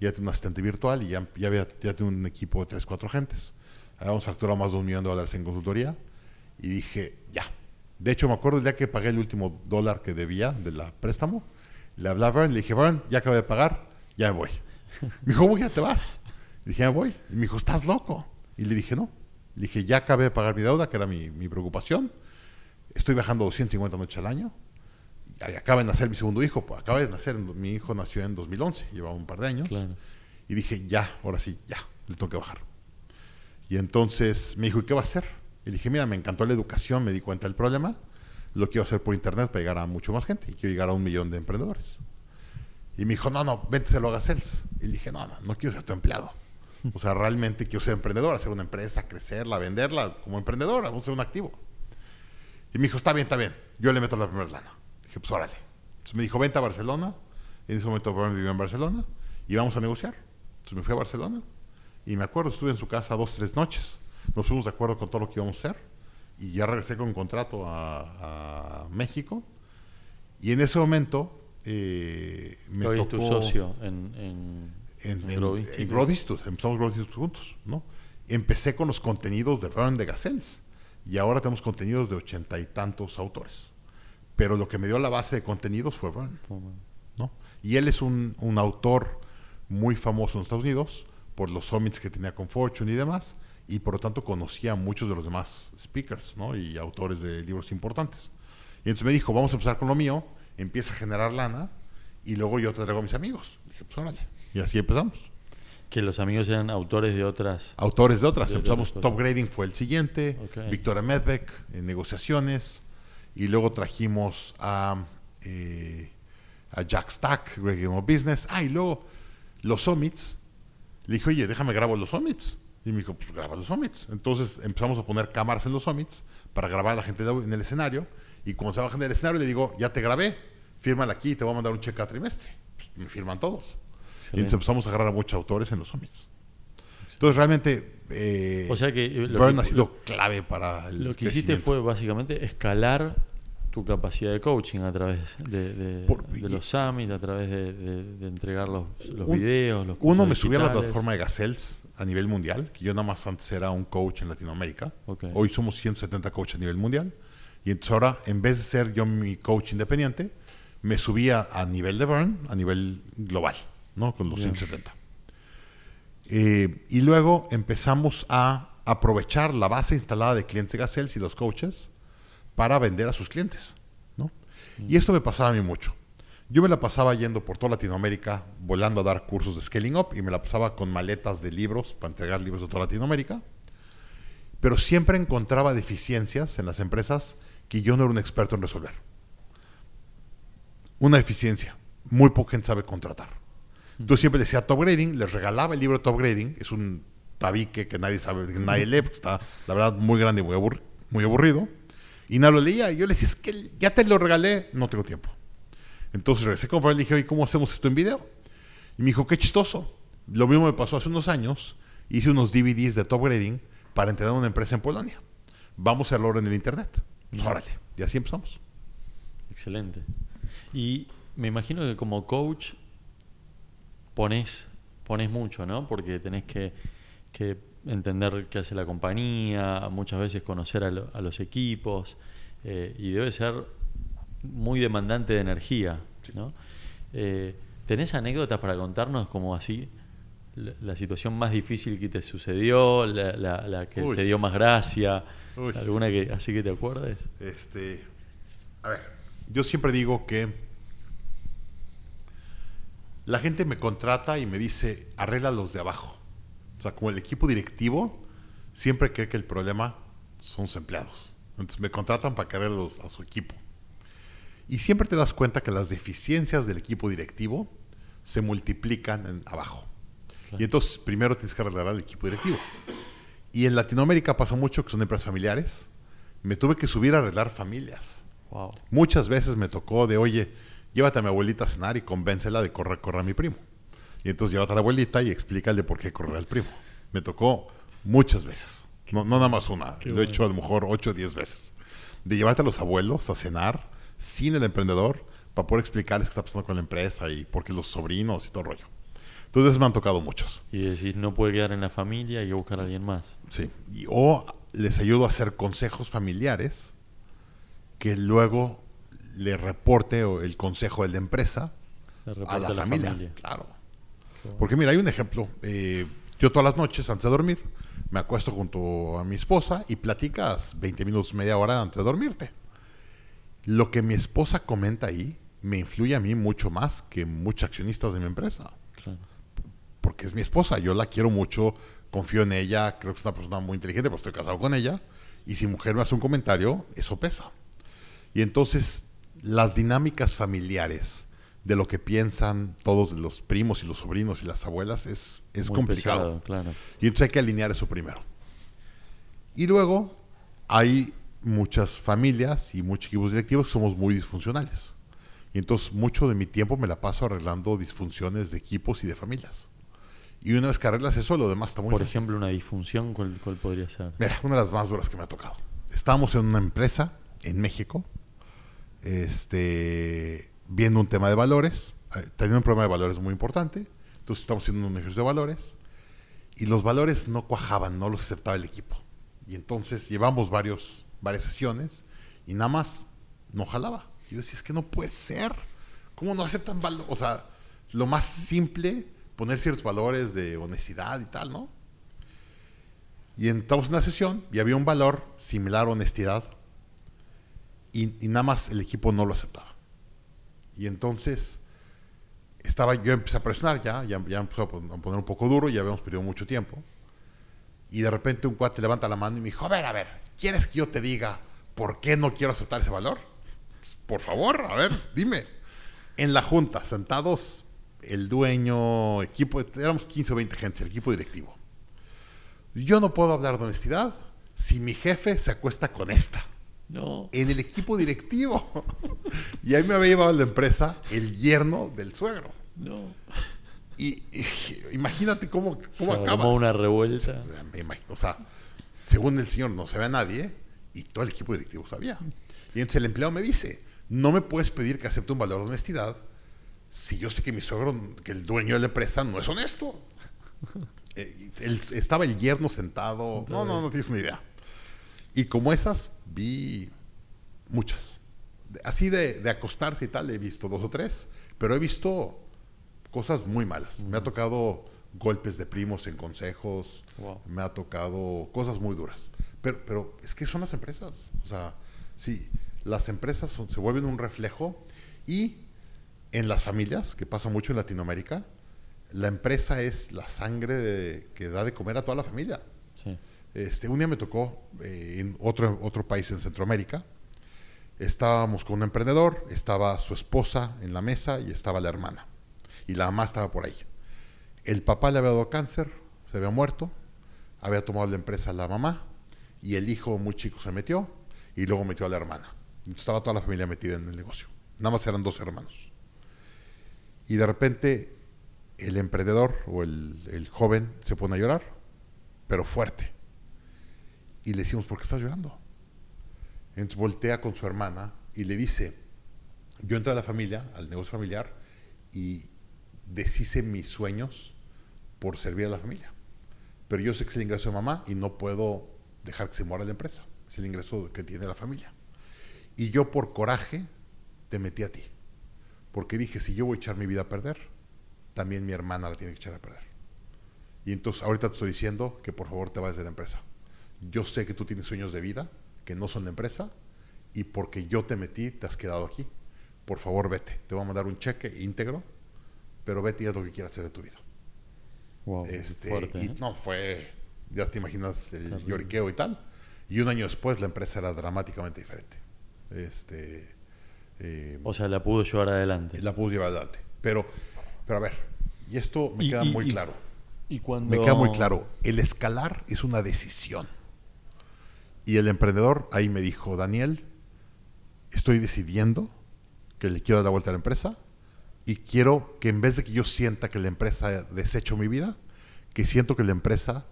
ya tenía un asistente virtual y ya, ya, había, ya tenía un equipo de 3, 4 gentes. Habíamos facturado más de un millón de dólares en consultoría y dije, ya. De hecho, me acuerdo día que pagué el último dólar que debía de la préstamo, le hablé a Vern, le dije, Vern, ya acabé de pagar, ya me voy. Me dijo, ¿cómo ya te vas? Le dije, ya voy. Y me dijo, ¿estás loco? Y le dije, no. Le dije, ya acabé de pagar mi deuda, que era mi, mi preocupación. Estoy viajando 250 noches al año. Acaba de nacer mi segundo hijo. Pues, acaba de nacer, mi hijo nació en 2011, llevaba un par de años. Claro. Y dije, ya, ahora sí, ya, le tengo que bajar. Y entonces me dijo, ¿y qué va a hacer? Y dije, mira, me encantó la educación, me di cuenta del problema. Lo quiero hacer por internet para llegar a mucho más gente. Y quiero llegar a un millón de emprendedores. Y me dijo, no, no, vente, se lo haga sales. Y dije, no, no, no quiero ser tu empleado. O sea, realmente quiero ser emprendedor, hacer una empresa, crecerla, venderla como emprendedora, vamos a ser un activo. Y me dijo, está bien, está bien, yo le meto la primera lana. Dije, pues órale. Entonces me dijo, vente a Barcelona. En ese momento vivía en Barcelona y vamos a negociar. Entonces me fui a Barcelona y me acuerdo, estuve en su casa dos, tres noches. Nos fuimos de acuerdo con todo lo que íbamos a hacer y ya regresé con un contrato a, a México. Y en ese momento eh, me Hoy tocó tu socio en, en, en, en en- Grow en Institute. Growth Institute, empezamos Growth Institute juntos, ¿no? Empecé con los contenidos de Burn de Gazelles y ahora tenemos contenidos de ochenta y tantos autores. Pero lo que me dio la base de contenidos fue Burn, ¿no? Y él es un, un autor muy famoso en Estados Unidos por los summits que tenía con Fortune y demás, y por lo tanto conocía a muchos de los demás speakers, ¿no? Y autores de libros importantes. Y entonces me dijo, vamos a empezar con lo mío, empieza a generar lana, y luego yo te traigo a mis amigos. dije, pues órale. Y así empezamos. Que los amigos eran autores de otras. Autores de otras. De Empezamos, otras Top. Grading fue el siguiente, Ok. Victoria Medbeck en negociaciones, y luego trajimos a, eh, a Jack Stack, Greg Business. Ah, y luego los Summits. Le dije, oye, déjame grabar los Summits. Y me dijo, pues graba los Summits. Entonces empezamos a poner cámaras en los Summits para grabar a la gente en el escenario. Y cuando se bajan del escenario le digo, ya te grabé, fírmala aquí y te voy a mandar un cheque a trimestre. Pues, me firman todos. Y entonces Excelente. empezamos a agarrar a muchos autores en los Summits. Entonces realmente eh, O sea que, Vern que- ha sido clave para el Lo que hiciste fue básicamente escalar tu capacidad de coaching a través de, de- Por- de los summits, a través de, de- entregar los, los Un- videos, los Uno me subí a la plataforma de Gazelles a nivel mundial, que yo nada más antes era un coach en Latinoamérica. Ok. Hoy somos 170 coaches a nivel mundial. Y entonces ahora, en vez de ser yo mi coach independiente, me subía a nivel de Burn, a nivel global, ¿no? Con los Bien. 170. Eh, y luego empezamos a aprovechar la base instalada de clientes de Gazelles y los coaches para vender a sus clientes, ¿no? Y esto me pasaba a mí mucho. Yo me la pasaba yendo por toda Latinoamérica, volando a dar cursos de Scaling Up y me la pasaba con maletas de libros para entregar libros de toda Latinoamérica. Pero siempre encontraba deficiencias en las empresas que yo no era un experto en resolver. Una deficiencia. Muy poca gente sabe contratar. Entonces siempre decía Top Grading, les regalaba el libro Top Grading, es un tabique que nadie sabe, que nadie lee, porque está, la verdad, muy grande y muy, aburri- muy aburrido. Y no lo leía. Y yo le decía, es que ya te lo regalé, no tengo tiempo. Entonces regresé con Fred y dije, oye, ¿cómo hacemos esto en video? Y me dijo, qué chistoso. Lo mismo me pasó hace unos años. Hice unos DVDs de Top Grading para entrenar a una empresa en Polonia. Vamos a hacerlo en el Internet. Pues, órale. Y así empezamos. Excelente. Y me imagino que como coach pones, pones mucho, ¿no? Porque tenés que, que entender qué hace la compañía, muchas veces conocer a, lo- a los equipos, eh, y debe ser muy demandante de energía, ¿no? Eh, ¿Tenés anécdotas para contarnos como así la, la situación más difícil que te sucedió, la, la- la que Uy. te dio más gracia, Uy. alguna que así que te acuerdes? Este, a ver, yo siempre digo que La gente me contrata y me dice, arregla los de abajo. O sea, como el equipo directivo siempre cree que el problema son sus empleados. Entonces me contratan para que arregle a su equipo. Y siempre te das cuenta que las deficiencias del equipo directivo se multiplican en abajo. Y entonces primero tienes que arreglar al equipo directivo. Y en Latinoamérica pasa mucho que son empresas familiares. Me tuve que subir a arreglar familias. Muchas veces me tocó de, oye, llévate a mi abuelita a cenar y convéncela de correr, correr a mi primo. Y entonces llévate a la abuelita y explícale por qué correr al primo. Me tocó muchas veces. No, nada más una. lo he hecho a lo mejor 8 o 10 veces. De llevarte a los abuelos a cenar sin el emprendedor para poder explicarles qué está pasando con la empresa y por qué los sobrinos y todo el rollo. Entonces me han tocado muchos. Y decir, no puede quedar en la familia y buscar a alguien más. Sí. o les ayudo a hacer consejos familiares que luego le reporte el consejo de la empresa a la, familia. Claro. Porque mira, hay un ejemplo. Eh, yo todas las noches, antes de dormir, me acuesto junto a mi esposa y platicas 20 minutos, media hora antes de dormirte. Lo que mi esposa comenta ahí me influye a mí mucho más que muchos accionistas de mi empresa. Porque es mi esposa, yo la quiero mucho, confío en ella, creo que es una persona muy inteligente, porque estoy casado con ella. Y si mujer me hace un comentario, eso pesa. Y entonces las dinámicas familiares de lo que piensan todos los primos y los sobrinos y las abuelas es, es complicado. Y entonces hay que alinear eso primero. Y luego hay muchas familias y muchos equipos directivos que somos muy disfuncionales. Y entonces mucho de mi tiempo me la paso arreglando disfunciones de equipos y de familias. Y una vez que arreglas eso, lo demás está muy Por ejemplo, una disfunción, ¿cuál, podría ser? Mira, una de las más duras que me ha tocado. Estábamos en una empresa en México, este, viendo un tema de valores, eh, teniendo un problema de valores muy importante. Entonces estamos haciendo un ejercicio de valores y los valores no cuajaban, no los aceptaba el equipo. Y entonces llevamos varios varias sesiones y nada más no jalaba. Y yo decía, es que no puede ser. ¿Cómo no aceptan valor? O sea, lo más simple, poner ciertos valores de honestidad y tal, ¿no? Y entramos en una sesión y había un valor similar a honestidad y, nada más el equipo no lo aceptaba. Y entonces estaba, yo empecé a presionar ya, ya, ya empezó a poner un poco duro, ya habíamos perdido mucho tiempo. Y de repente un cuate levanta la mano y me dijo, a ver, a ver, ¿quieres que yo te diga por qué no quiero aceptar ese valor? Pues, por favor, a ver, dime. En la junta, sentados, el dueño, equipo, éramos 15 o 20 gente, el equipo directivo. Yo no puedo hablar de honestidad si mi jefe se acuesta con esta. No. En el equipo directivo. y ahí me había llevado a la empresa el yerno del suegro. No. Y, imagínate cómo, cómo se una revuelta. o sea, según el señor no se ve a nadie y todo el equipo directivo sabía. Y entonces el empleado me dice, no me puedes pedir que acepte un valor de honestidad si yo sé que mi suegro, que el dueño de la empresa no es honesto. Eh, estaba el yerno sentado. No, no, no tienes ni idea. Y como esas, vi muchas. Así de, de, acostarse y tal, he visto dos o tres, pero he visto cosas muy malas. Me ha tocado golpes de primos en consejos, me ha tocado cosas muy duras. Pero, pero es que son las empresas. O sea, sí, las empresas se vuelven un reflejo y en las familias, que pasa mucho en Latinoamérica, la empresa es la sangre que da de comer a toda la familia. Este, un día me tocó eh, en otro, otro país en Centroamérica. Estábamos con un emprendedor, estaba su esposa en la mesa y estaba la hermana. Y la mamá estaba por ahí. El papá le había dado cáncer, se había muerto, había tomado la empresa la mamá y el hijo muy chico se metió y luego metió a la hermana. estaba toda la familia metida en el negocio. Nada más eran dos hermanos. Y de repente el emprendedor o el, el joven se pone a llorar, pero fuerte. Y le decimos, ¿por qué estás llorando? Entonces voltea con su hermana y le dice, yo entré a la familia, al negocio familiar, y deshice mis sueños por servir a la familia. Pero yo sé que es el ingreso de mamá y no puedo dejar que se muera la empresa. Es el ingreso que tiene la familia. Y yo por coraje te metí a ti. Porque dije, si yo voy a echar mi vida a perder, también mi hermana la tiene que echar a perder. Y entonces ahorita te estoy diciendo que por favor te vayas de la empresa. Yo sé que tú tienes sueños de vida que no son la empresa y porque yo te metí te has quedado aquí. Por favor vete. Te voy a mandar un cheque íntegro pero vete y haz lo que quieras hacer de tu vida. Wow, Este, fuerte, y ¿eh? no, fue, ya te imaginas el lloriqueo y tal. Y un año después la empresa era dramáticamente diferente. Este, eh, O sea, la pudo llevar adelante. la pude llevar adelante. Pero, pero a ver, y esto me Y- queda y- muy y- claro. Y cuando... Me queda muy claro, el escalar es una decisión. Y el emprendedor ahí me dijo, Daniel, estoy decidiendo que le quiero dar la vuelta a la empresa y quiero que en vez de que yo sienta que la empresa ha deshecho mi vida, que siento que la empresa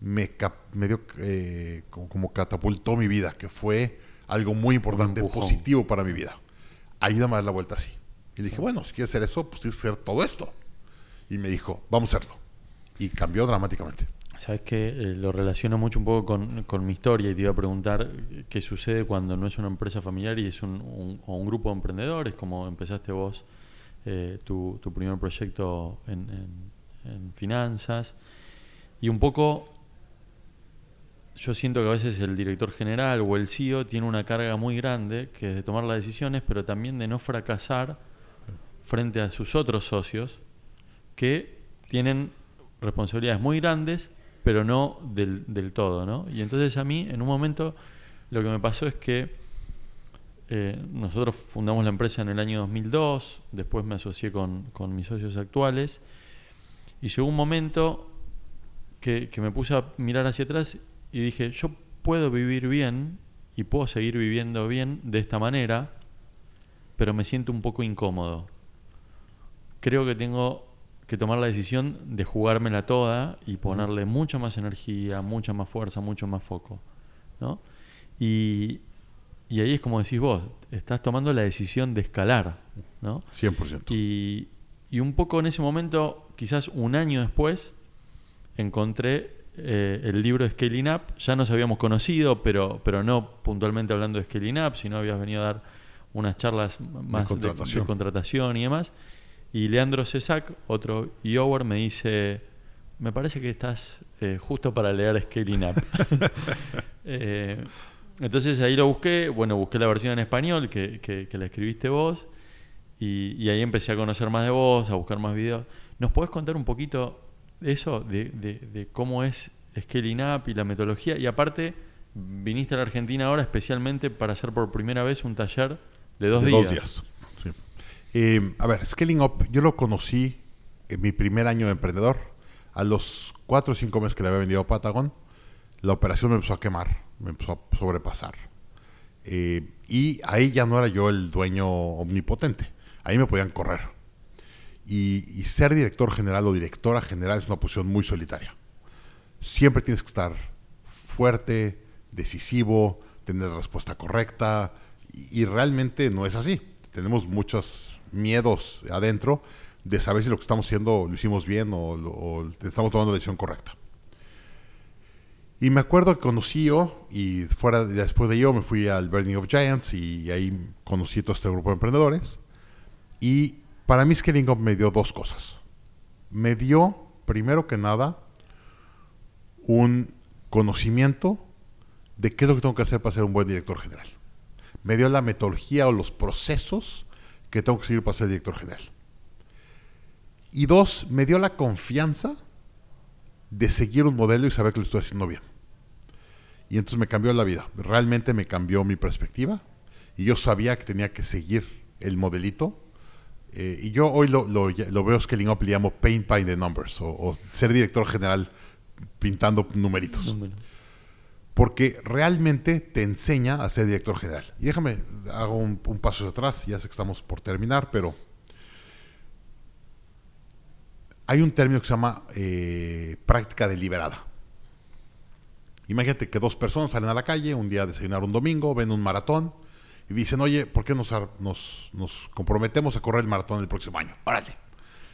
me, cap- me dio eh, como, como catapultó mi vida, que fue algo muy importante, positivo para mi vida. Ayúdame a dar la vuelta así. Y le dije, bueno, si quieres hacer eso, pues tienes que hacer todo esto. Y me dijo, vamos a hacerlo. Y cambió dramáticamente. Sabes que lo relaciono mucho un poco con, mi historia y te iba a preguntar eh, qué sucede cuando no es una empresa familiar y es un, o un grupo de emprendedores, como empezaste vos eh, tu, primer proyecto en- en finanzas. Y un poco yo siento que a veces el director general o el CEO tiene una carga muy grande que es de tomar las decisiones, pero también de no fracasar frente a sus otros socios que tienen responsabilidades muy grandes, pero no del, del todo, ¿no? Y entonces a mí, en un momento, lo que me pasó es que eh, nosotros fundamos la empresa en el año 2002, después me asocié con, con mis socios actuales, y llegó un momento que, que me puse a mirar hacia atrás y dije, yo puedo vivir bien y puedo seguir viviendo bien de esta manera, pero me siento un poco incómodo. Creo que tengo que tomar la decisión de jugármela toda y ponerle mucha más energía, mucha más fuerza, mucho más foco. ¿no? Y, y ahí es como decís vos, estás tomando la decisión de escalar. ¿no? 100%. Y, y un poco en ese momento, quizás un año después, encontré eh, el libro de Scaling Up. Ya nos habíamos conocido, pero, pero no puntualmente hablando de Scaling Up, sino habías venido a dar unas charlas más de, contratación. de contratación y demás. Y Leandro Cesac, otro EOwer, me dice, me parece que estás eh, justo para leer Scaling Up. Eh, entonces ahí lo busqué, bueno, busqué la versión en español que, que- que la escribiste vos y, y ahí empecé a conocer más de vos, a buscar más videos. ¿Nos podés contar un poquito de eso, de, de- de cómo es Scaling Up y la metodología? Y aparte, viniste a la Argentina ahora especialmente para hacer por primera vez un taller de dos De días. Eh, a ver, Scaling Up, yo lo conocí en mi primer año de emprendedor. A los cuatro o cinco meses que le había vendido a Patagon, la operación me empezó a quemar, me empezó a sobrepasar. Eh, y ahí ya no era yo el dueño omnipotente, ahí me podían correr. Y, y ser director general o directora general es una posición muy solitaria. Siempre tienes que estar fuerte, decisivo, tener la respuesta correcta, y, y realmente no es así. Tenemos muchos miedos adentro de saber si lo que estamos haciendo lo hicimos bien o, estamos tomando la decisión correcta. Y me acuerdo que conocí yo, y fuera después de yo me fui al Burning of Giants y ahí conocí todo este grupo de emprendedores. Y para mí Scaling Up me dio dos cosas. Me dio, primero que nada, un conocimiento de qué es lo que tengo que hacer para ser un buen director general. Me dio la metodología o los procesos que tengo que seguir para ser director general. Y dos, me dio la confianza de seguir un modelo y saber que lo estoy haciendo bien. Y entonces me cambió la vida. Realmente me cambió mi perspectiva. Y yo sabía que tenía que seguir el modelito. Eh, y yo hoy lo, lo, lo veo Scaling Up, le llamo Paint by the Numbers. O, ser director general pintando numeritos. Números. Porque realmente te enseña a ser director general. Y déjame, hago un, paso atrás. Ya sé que estamos por terminar, pero hay un término que se llama eh, práctica deliberada. Imagínate que dos personas salen a la calle un día a desayunar un domingo, ven un maratón y dicen, oye, ¿por qué nos, nos, nos comprometemos a correr el maratón el próximo año? Órale.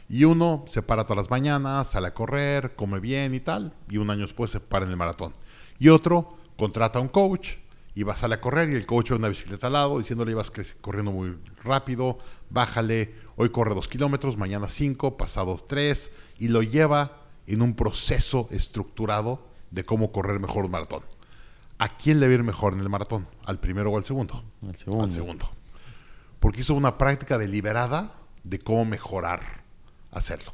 Y uno se para todas las mañanas, sale a correr, come bien y tal, y un año después se para en el maratón. Y otro contrata a un coach y va a salir a correr y el coach va una bicicleta al lado diciéndole crec- corriendo muy rápido, bájale, hoy corre dos kilómetros, mañana cinco, pasado tres, y lo lleva en un proceso estructurado de cómo correr mejor un maratón. ¿A quién le va a ir mejor en el maratón? ¿Al primero o al segundo? Al segundo. Al segundo. Porque hizo una práctica deliberada de cómo mejorar hacerlo.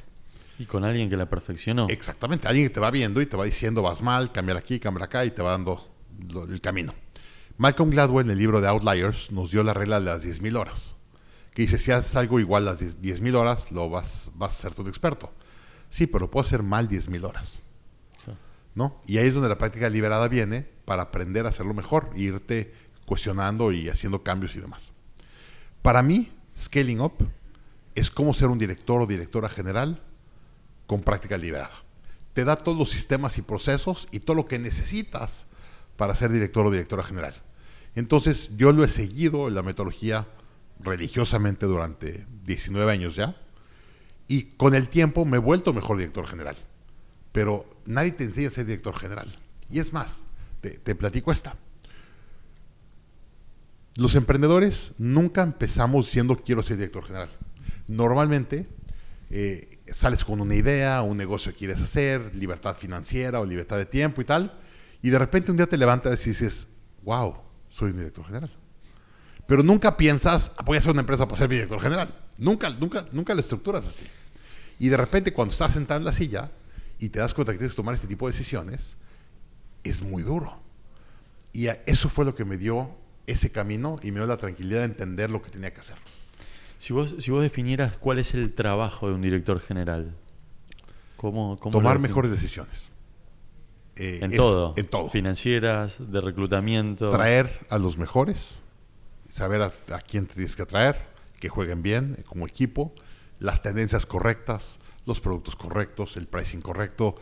Y con alguien que la perfeccionó. Exactamente, alguien que te va viendo y te va diciendo vas mal, cambia aquí, cambia acá y te va dando el camino. Malcolm Gladwell en el libro de Outliers nos dio la regla de las 10.000 horas, que dice si haces algo igual las 10.000 horas, lo vas, vas a ser tu experto. Sí, pero puedo hacer mal 10.000 horas. ¿no? Y ahí es donde la práctica liberada viene para aprender a hacerlo mejor, e irte cuestionando y haciendo cambios y demás. Para mí, scaling up es como ser un director o directora general con práctica liberada. Te da todos los sistemas y procesos y todo lo que necesitas para ser director o directora general. Entonces, yo lo he seguido en la metodología religiosamente durante 19 años ya, y con el tiempo me he vuelto mejor director general. Pero nadie te enseña a ser director general. Y es más, te, platico esta. Los emprendedores nunca empezamos diciendo quiero ser director general. Normalmente eh, sales con una idea, un negocio que quieres hacer, libertad financiera o libertad de tiempo y tal, y de repente un día te levantas y dices, wow, soy un director general. Pero nunca piensas, voy a hacer una empresa para ser mi director general. Nunca, nunca, nunca la estructuras así. Y de repente cuando estás sentado en la silla, y te das cuenta que tienes que tomar este tipo de decisiones, es muy duro. Y eso fue lo que me dio ese camino y me dio la tranquilidad de entender lo que tenía que hacer. Si vos, si vos definieras cuál es el trabajo de un director general, ¿cómo, Tomar mejores decisiones. Eh, en todo. En todo. Financieras, de reclutamiento. Traer a los mejores, saber a, a quién te tienes que traer, que jueguen bien eh, como equipo, las tendencias correctas, los productos correctos, el pricing correcto.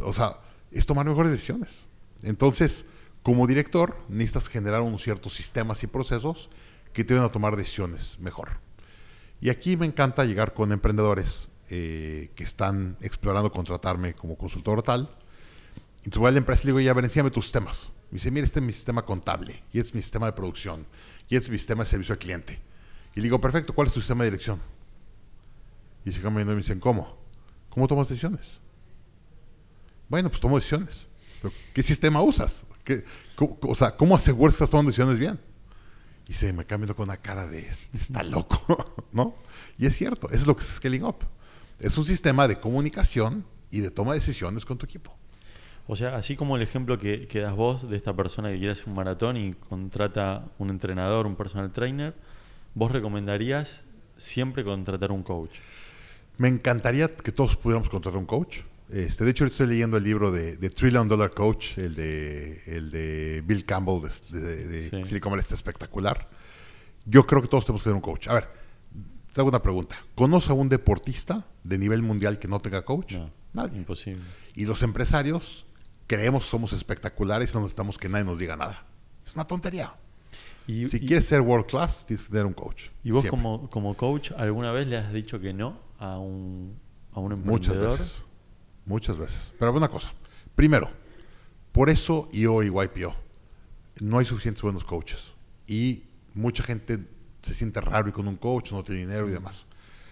O sea, es tomar mejores decisiones. Entonces, como director, necesitas generar unos ciertos sistemas y procesos que te van a tomar decisiones mejor. Y aquí me encanta llegar con emprendedores eh, que están explorando contratarme como consultor tal. Y voy a la empresa y le digo, ya, ven, enséñame tus sistemas. Me dice, mira, este es mi sistema contable, y este es mi sistema de producción, y este es mi sistema de servicio al cliente. Y le digo, perfecto, ¿cuál es tu sistema de dirección? Y se cambiando y me dicen, ¿cómo? ¿Cómo tomas decisiones? Bueno, pues tomo decisiones. ¿Qué sistema usas? o sea, ¿cómo aseguras que estás tomando decisiones bien? Y se me cambia con una cara de, está loco, ¿no? Y es cierto, es lo que es Scaling Up. Es un sistema de comunicación y de toma de decisiones con tu equipo. O sea, así como el ejemplo que, que das vos de esta persona que quiere hacer un maratón y contrata un entrenador, un personal trainer, vos recomendarías siempre contratar un coach. Me encantaría que todos pudiéramos contratar un coach. Este, de hecho, estoy leyendo el libro de, Trillion Dollar Coach, el de, el de Bill Campbell de, Silicon Valley, está espectacular. Yo creo que todos tenemos que tener un coach. A ver, te hago una pregunta. ¿Conoce a un deportista de nivel mundial que no tenga coach? No, Nadie. Imposible. Y los empresarios creemos que somos espectaculares y no necesitamos que nadie nos diga nada. Es una tontería si quieres ser world class, tienes que tener un coach. ¿Y vos como, como coach alguna vez le has dicho que no a un, a un emprendedor? Muchas veces. Muchas veces. Pero una cosa. Primero, por eso yo y YPO no hay suficientes buenos coaches. Y mucha gente se siente raro y con un coach, no tiene dinero y demás.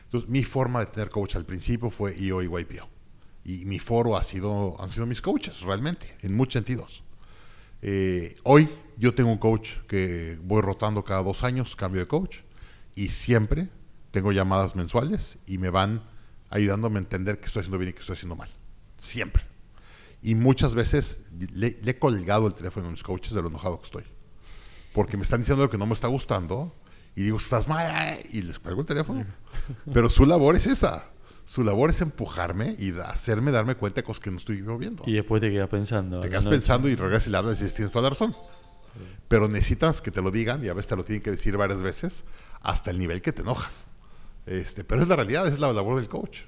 Entonces, mi forma de tener coach al principio fue IO y YPO. Y mi foro ha sido, han sido mis coaches, realmente, en muchos sentidos. Eh, hoy yo tengo un coach que voy rotando cada dos años, cambio de coach, y siempre tengo llamadas mensuales y me van ayudándome a entender qué estoy haciendo bien y qué estoy haciendo mal. Siempre. Y muchas veces le, he colgado el teléfono a mis coaches de lo enojado que estoy. Porque me están diciendo lo que no me está gustando y digo, estás mal, y les cuelgo el teléfono. Pero su labor es esa. Su labor es empujarme y hacerme darme cuenta de cosas que no estoy viendo. Y después te quedas pensando. Te quedas pensando y regresas y le hablas y dices, tienes toda la razón. Pero necesitas que te lo digan y a veces te lo tienen que decir varias veces hasta el nivel que te enojas. Este, pero es la realidad, es la labor del coach.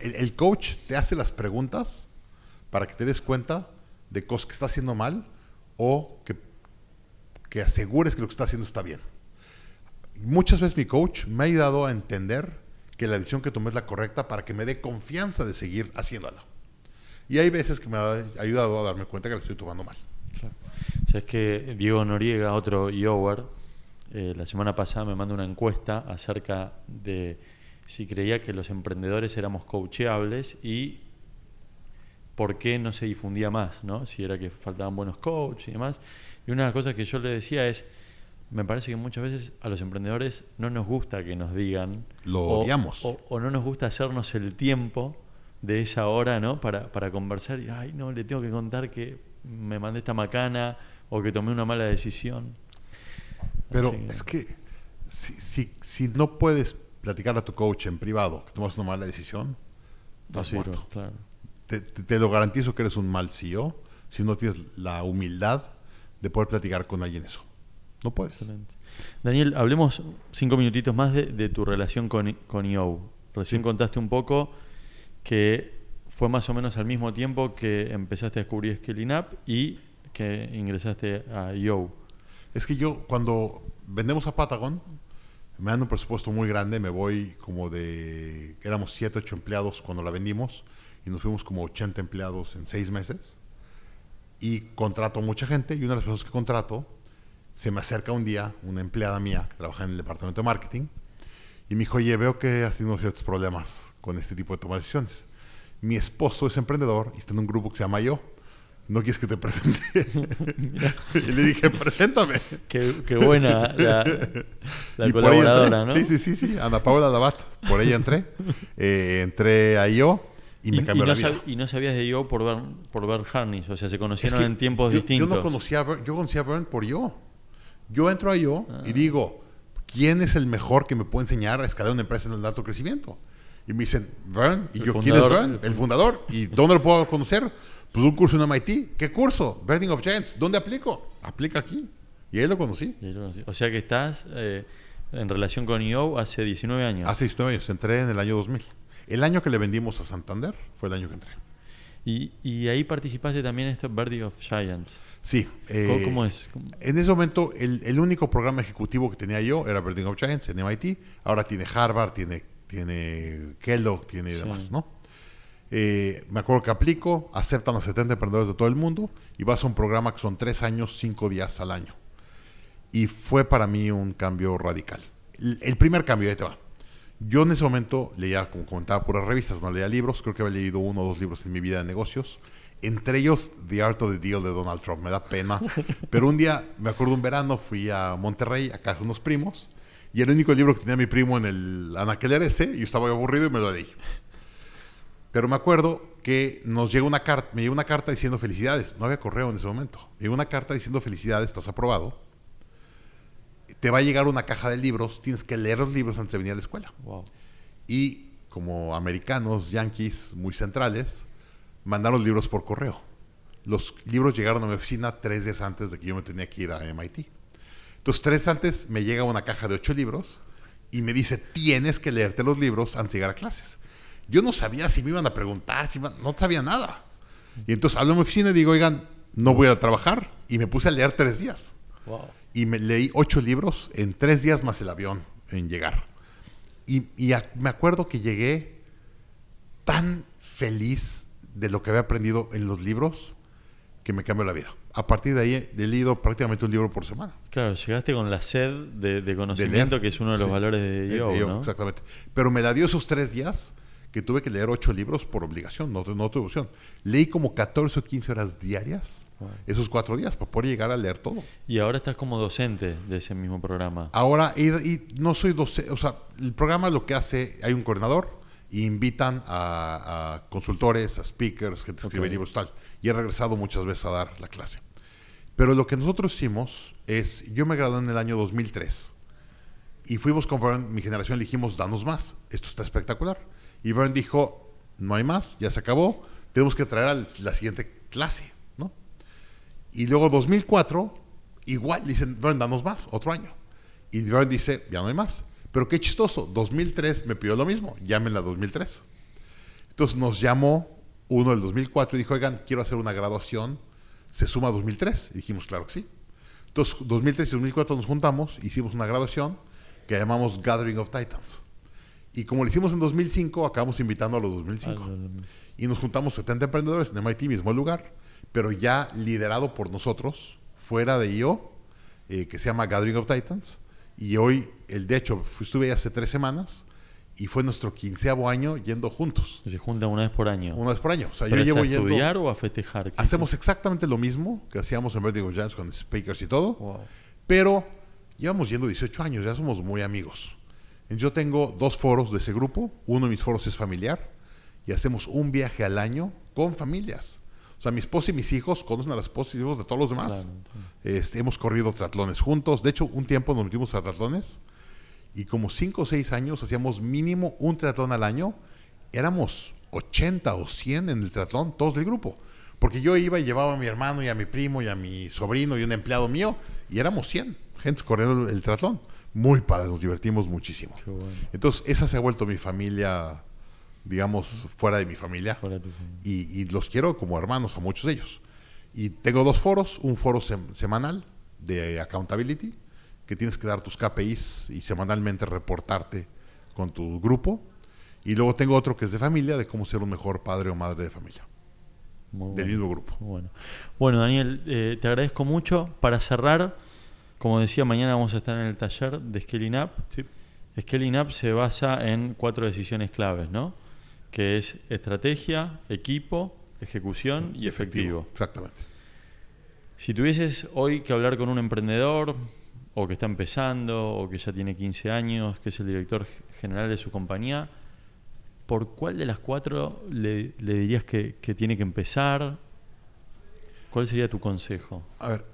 El, coach te hace las preguntas para que te des cuenta de cosas que está haciendo mal o que, asegures que lo que está haciendo está bien. Muchas veces mi coach me ha ayudado a entender que la decisión que tomé es la correcta para que me dé confianza de seguir haciéndola. Y hay veces que me ha ayudado a darme cuenta que la estoy tomando mal. Claro. Sabes que Diego Noriega, otro Yower, eh, la semana pasada me mandó una encuesta acerca de si creía que los emprendedores éramos coacheables y por qué no se difundía más, ¿no? Si era que faltaban buenos coaches y demás. Y una de las cosas que yo le decía es, me parece que muchas veces a los emprendedores no nos gusta que nos digan. Lo o, odiamos. O, o no nos gusta hacernos el tiempo de esa hora, ¿no? Para, para conversar y, ay, no, le tengo que contar que me mandé esta macana o que tomé una mala decisión. Pero es que si, si, si no puedes platicar a tu coach en privado que tomas una mala decisión, estás muerto. claro. Te, te- te lo garantizo que eres un mal CEO si no tienes la humildad de poder platicar con alguien eso. No puedes. Excelente. Daniel, hablemos cinco minutitos más de, de tu relación con, con IO. Recién contaste un poco que fue más o menos al mismo tiempo que empezaste a descubrir Scaling Up y que ingresaste a IO. Es que yo, cuando vendemos a Patagon, me dan un presupuesto muy grande, me voy como de. Éramos 7, 8 empleados cuando la vendimos y nos fuimos como 80 empleados en 6 meses. Y contrato mucha gente y una de las personas que contrato se me acerca un día una empleada mía que trabaja en el departamento de marketing y me dijo, oye, veo que has tenido ciertos problemas con este tipo de toma de decisiones. Mi esposo es emprendedor y está en un grupo que se llama Yo. ¿No quieres que te presente? Y le dije, preséntame. Qué, qué buena la, la Y colaboradora. ¿no? Sí, sí, sí, sí, Ana Paula Labat, por ella entré. Eh, entré a yo y, me cambió no la vida. y no sabías de IO por ver, por ver Harness, o sea, se Es conocieron que en tiempos yo, distintos. Yo no conocía a Vern, yo conocía a Vern por yo. Yo entro a yo Ah. y digo, ¿quién es el mejor que me puede enseñar a escalar una empresa en el alto crecimiento? Y me dicen, Vern, y El yo, ¿quién es fundador, el El fundador. ¿Y dónde lo puedo conocer? Pues un curso en MIT. ¿Qué curso? Birthing of Giants. ¿Dónde aplico? Aplica aquí. Y ahí lo conocí. Y ahí lo conocí. O sea que estás eh, en relación con IO hace 19 años. Hace 19 años, entré en el año 2000. El año que le vendimos a Santander fue el año que entré. Y, y ahí participaste también en este Birdie of Giants. Sí. ¿Cómo, eh, cómo es? ¿Cómo- En ese momento, el, el único programa ejecutivo que tenía yo era Birding of Giants en MIT. Ahora tiene Harvard, tiene, tiene Kellogg, tiene Sí. demás, ¿no? Eh, me acuerdo que aplico, aceptan a 70 emprendedores de todo el mundo y vas a un programa que son tres años, cinco días al año. Y fue para mí un cambio radical. El, el primer cambio, ahí te va. Yo en ese momento leía, como comentaba, puras revistas, no leía libros. Creo que había leído uno o dos libros en mi vida de negocios. Entre ellos, The Art of the Deal de Donald Trump. Me da pena. Pero un día, me acuerdo un verano, fui a Monterrey, a casa de unos primos. Y el único libro que tenía mi primo en el anaquel era ese. Y yo estaba aburrido y me lo leí. Pero me acuerdo que nos llega una carta, me llegó una carta diciendo felicidades. No había correo en ese momento. Me llegó una carta diciendo felicidades, estás aprobado. Te va a llegar una caja de libros, tienes que leer los libros antes de venir a la escuela. Wow. Y como americanos, yanquis muy centrales, mandaron libros por correo. Los libros llegaron a mi oficina tres días antes de que yo me tenía que ir a MIT. Entonces, tres días antes me llega una caja de ocho libros y me dice, tienes que leerte los libros antes de llegar a clases. Yo no sabía si me iban a preguntar, si iban- no sabía nada. Y entonces hablo a mi oficina y digo, oigan, no voy a trabajar. Y me puse a leer tres días. Wow. Y me leí ocho libros en tres días más el avión en llegar. Y, y a- me acuerdo que llegué tan feliz de lo que había aprendido en los libros que me cambió la vida. A partir de ahí he leído prácticamente un libro por semana. Claro, llegaste con la sed de, de conocimiento, que es uno de los Sí. valores de IO, ¿no? Exactamente. Pero me la dio esos tres días que tuve que leer ocho libros por obligación, no, no tuve opción. Leí como 14 o 15 horas diarias Wow. esos cuatro días para poder llegar a leer todo. Y ahora estás como docente de ese mismo programa. Ahora, y, y no soy docente, o sea, el programa lo que hace, hay un coordinador y invitan a, a consultores, a speakers, gente que escribe Ok. libros, tal. Y he regresado muchas veces a dar la clase. Pero lo que nosotros hicimos es, yo me gradué en el año 2003 y fuimos con mi generación, le dijimos, danos más, esto está espectacular. Y Vern dijo, no hay más, ya se acabó, tenemos que traer a la siguiente clase, ¿no? Y luego 2004, igual, dicen, Vern, danos más, otro año. Y Vern dice, ya no hay más. Pero qué chistoso, 2003 me pidió lo mismo, llámenla 2003. Entonces nos llamó uno del 2004 y dijo, oigan, quiero hacer una graduación, se suma a 2003. Y dijimos, claro que sí. Entonces, 2003 y 2004 nos juntamos, hicimos una graduación que llamamos Gathering of Titans. Y como lo hicimos en 2005, acabamos invitando a los 2005. Ah, no, no. Y nos juntamos 70 emprendedores en MIT, mismo lugar, pero ya liderado por nosotros, fuera de IO, eh, que se llama Gathering of Titans. Y hoy, el de hecho, estuve ahí hace tres semanas y fue nuestro quinceavo año yendo juntos, Se juntan una vez por año. una vez por año. O sea, ¿Pero yo llevo a yendo. estudiar o a festejar? ¿Qué- Hacemos exactamente lo mismo que hacíamos en Vertigo Giants con speakers y todo, Wow. pero Llevamos yendo 18 años, ya somos muy amigos. Yo tengo dos foros de ese grupo. Uno de mis foros es familiar y hacemos un viaje al año con familias. O sea, mi esposa y mis hijos conocen a las esposas y hijos de todos los demás. Este, hemos corrido triatlones juntos. De hecho, un tiempo nos metimos a triatlones y como 5 o 6 años hacíamos mínimo un triatlón al año. Éramos 80 o 100 en el triatlón, todos del grupo. Porque yo iba y llevaba a mi hermano y a mi primo y a mi sobrino y un empleado mío y éramos 100 gente corriendo el, triatlón. Muy padre, nos divertimos muchísimo. Entonces, esa se ha vuelto mi familia, digamos, fuera de mi familia. Y, los quiero como hermanos a muchos de ellos. Y tengo dos foros, un foro semanal de accountability, que tienes que dar tus KPIs y semanalmente reportarte con tu grupo. Y luego tengo otro que es de familia, de cómo ser un mejor padre o madre de familia. del mismo grupo. bueno. bueno, Daniel, eh, te agradezco mucho. Para cerrar, como decía, mañana vamos a estar en el taller de Scaling Up. Sí. Scaling Up se basa en cuatro decisiones claves, ¿no? Que es estrategia, equipo, ejecución y efectivo. Exactamente. Si tuvieses hoy que hablar con un emprendedor, o que está empezando, o que ya tiene 15 años, que es el director general de su compañía, ¿por cuál de las cuatro le, dirías que, tiene que empezar? ¿Cuál sería tu consejo? A ver,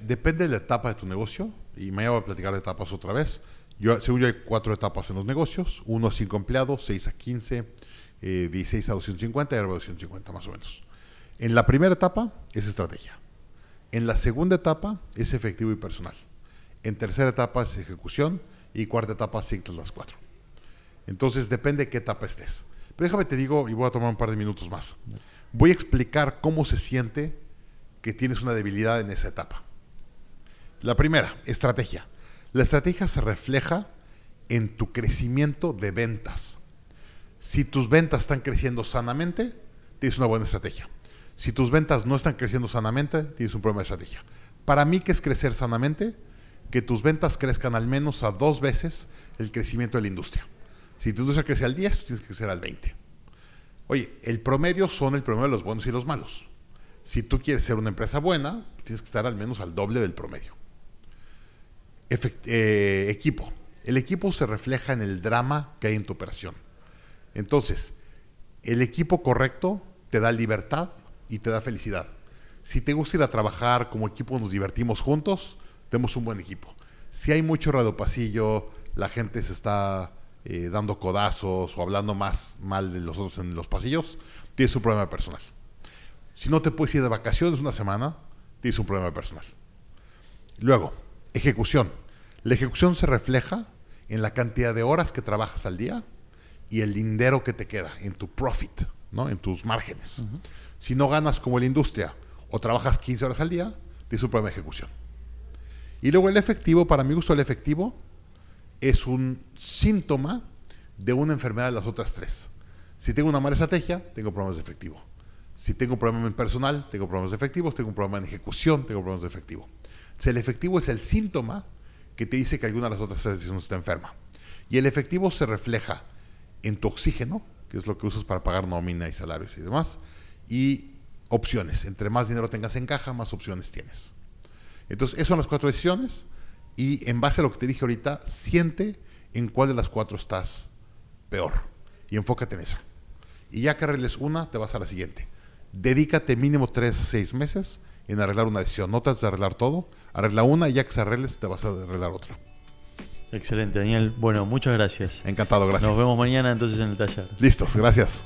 depende de la etapa de tu negocio, y me voy a platicar de etapas otra vez. Yo, según yo hay cuatro etapas en los negocios, 1 a 5 empleados, 6 a 15, 16 a 250 y ahora 250 más o menos. En la primera etapa es estrategia. En la segunda etapa es efectivo y personal. En tercera etapa es ejecución y cuarta etapa ciclas las cuatro. Entonces depende de qué etapa estés. Pero déjame te digo, y voy a tomar un par de minutos más. Voy a explicar cómo se siente que tienes una debilidad en esa etapa. La primera, estrategia. La estrategia se refleja en tu crecimiento de ventas. Si tus ventas están creciendo sanamente, tienes una buena estrategia. Si tus ventas no están creciendo sanamente, tienes un problema de estrategia. Para mí, ¿qué es crecer sanamente? Que tus ventas crezcan al menos a dos veces el crecimiento de la industria. Si tu industria crece al 10, tú tienes que crecer al 20. Oye, el promedio son el promedio de los buenos y los malos. Si tú quieres ser una empresa buena, tienes que estar al menos al doble del promedio. Eh, equipo. El equipo se refleja en el drama que hay en tu operación. Entonces, el equipo correcto te da libertad y te da felicidad. Si te gusta ir a trabajar como equipo, nos divertimos juntos, tenemos un buen equipo. Si hay mucho pasillo, la gente se está eh, dando codazos o hablando más mal de los otros en los pasillos, tienes un problema personal. Si no te puedes ir de vacaciones una semana, tienes un problema personal. Luego, Ejecución. La ejecución se refleja en la cantidad de horas que trabajas al día y el dinero que te queda, en tu profit, ¿no? en tus márgenes. Si no ganas como la industria o trabajas 15 horas al día, tienes un problema de ejecución. Y luego el efectivo, para mi gusto el efectivo, es un síntoma de una enfermedad de las otras tres. Si tengo una mala estrategia, tengo problemas de efectivo. Si tengo un problema en personal, tengo problemas de efectivos. Tengo un problema en ejecución, tengo problemas de efectivo el efectivo es el síntoma que te dice que alguna de las otras decisiones está enferma. Y el efectivo se refleja en tu oxígeno, que es lo que usas para pagar nómina y salarios y demás, y opciones. Entre más dinero tengas en caja, más opciones tienes. Entonces, esas son las cuatro decisiones y en base a lo que te dije ahorita, siente en cuál de las cuatro estás peor y enfócate en esa. Y ya que arregles una, te vas a la siguiente. Dedícate mínimo tres a seis meses en arreglar una decisión. No trates de arreglar todo, arregla una y ya que se arregles te vas a arreglar otra. Excelente, Daniel. Bueno, muchas gracias. Encantado, gracias. Nos vemos mañana entonces en el taller. Listos, gracias.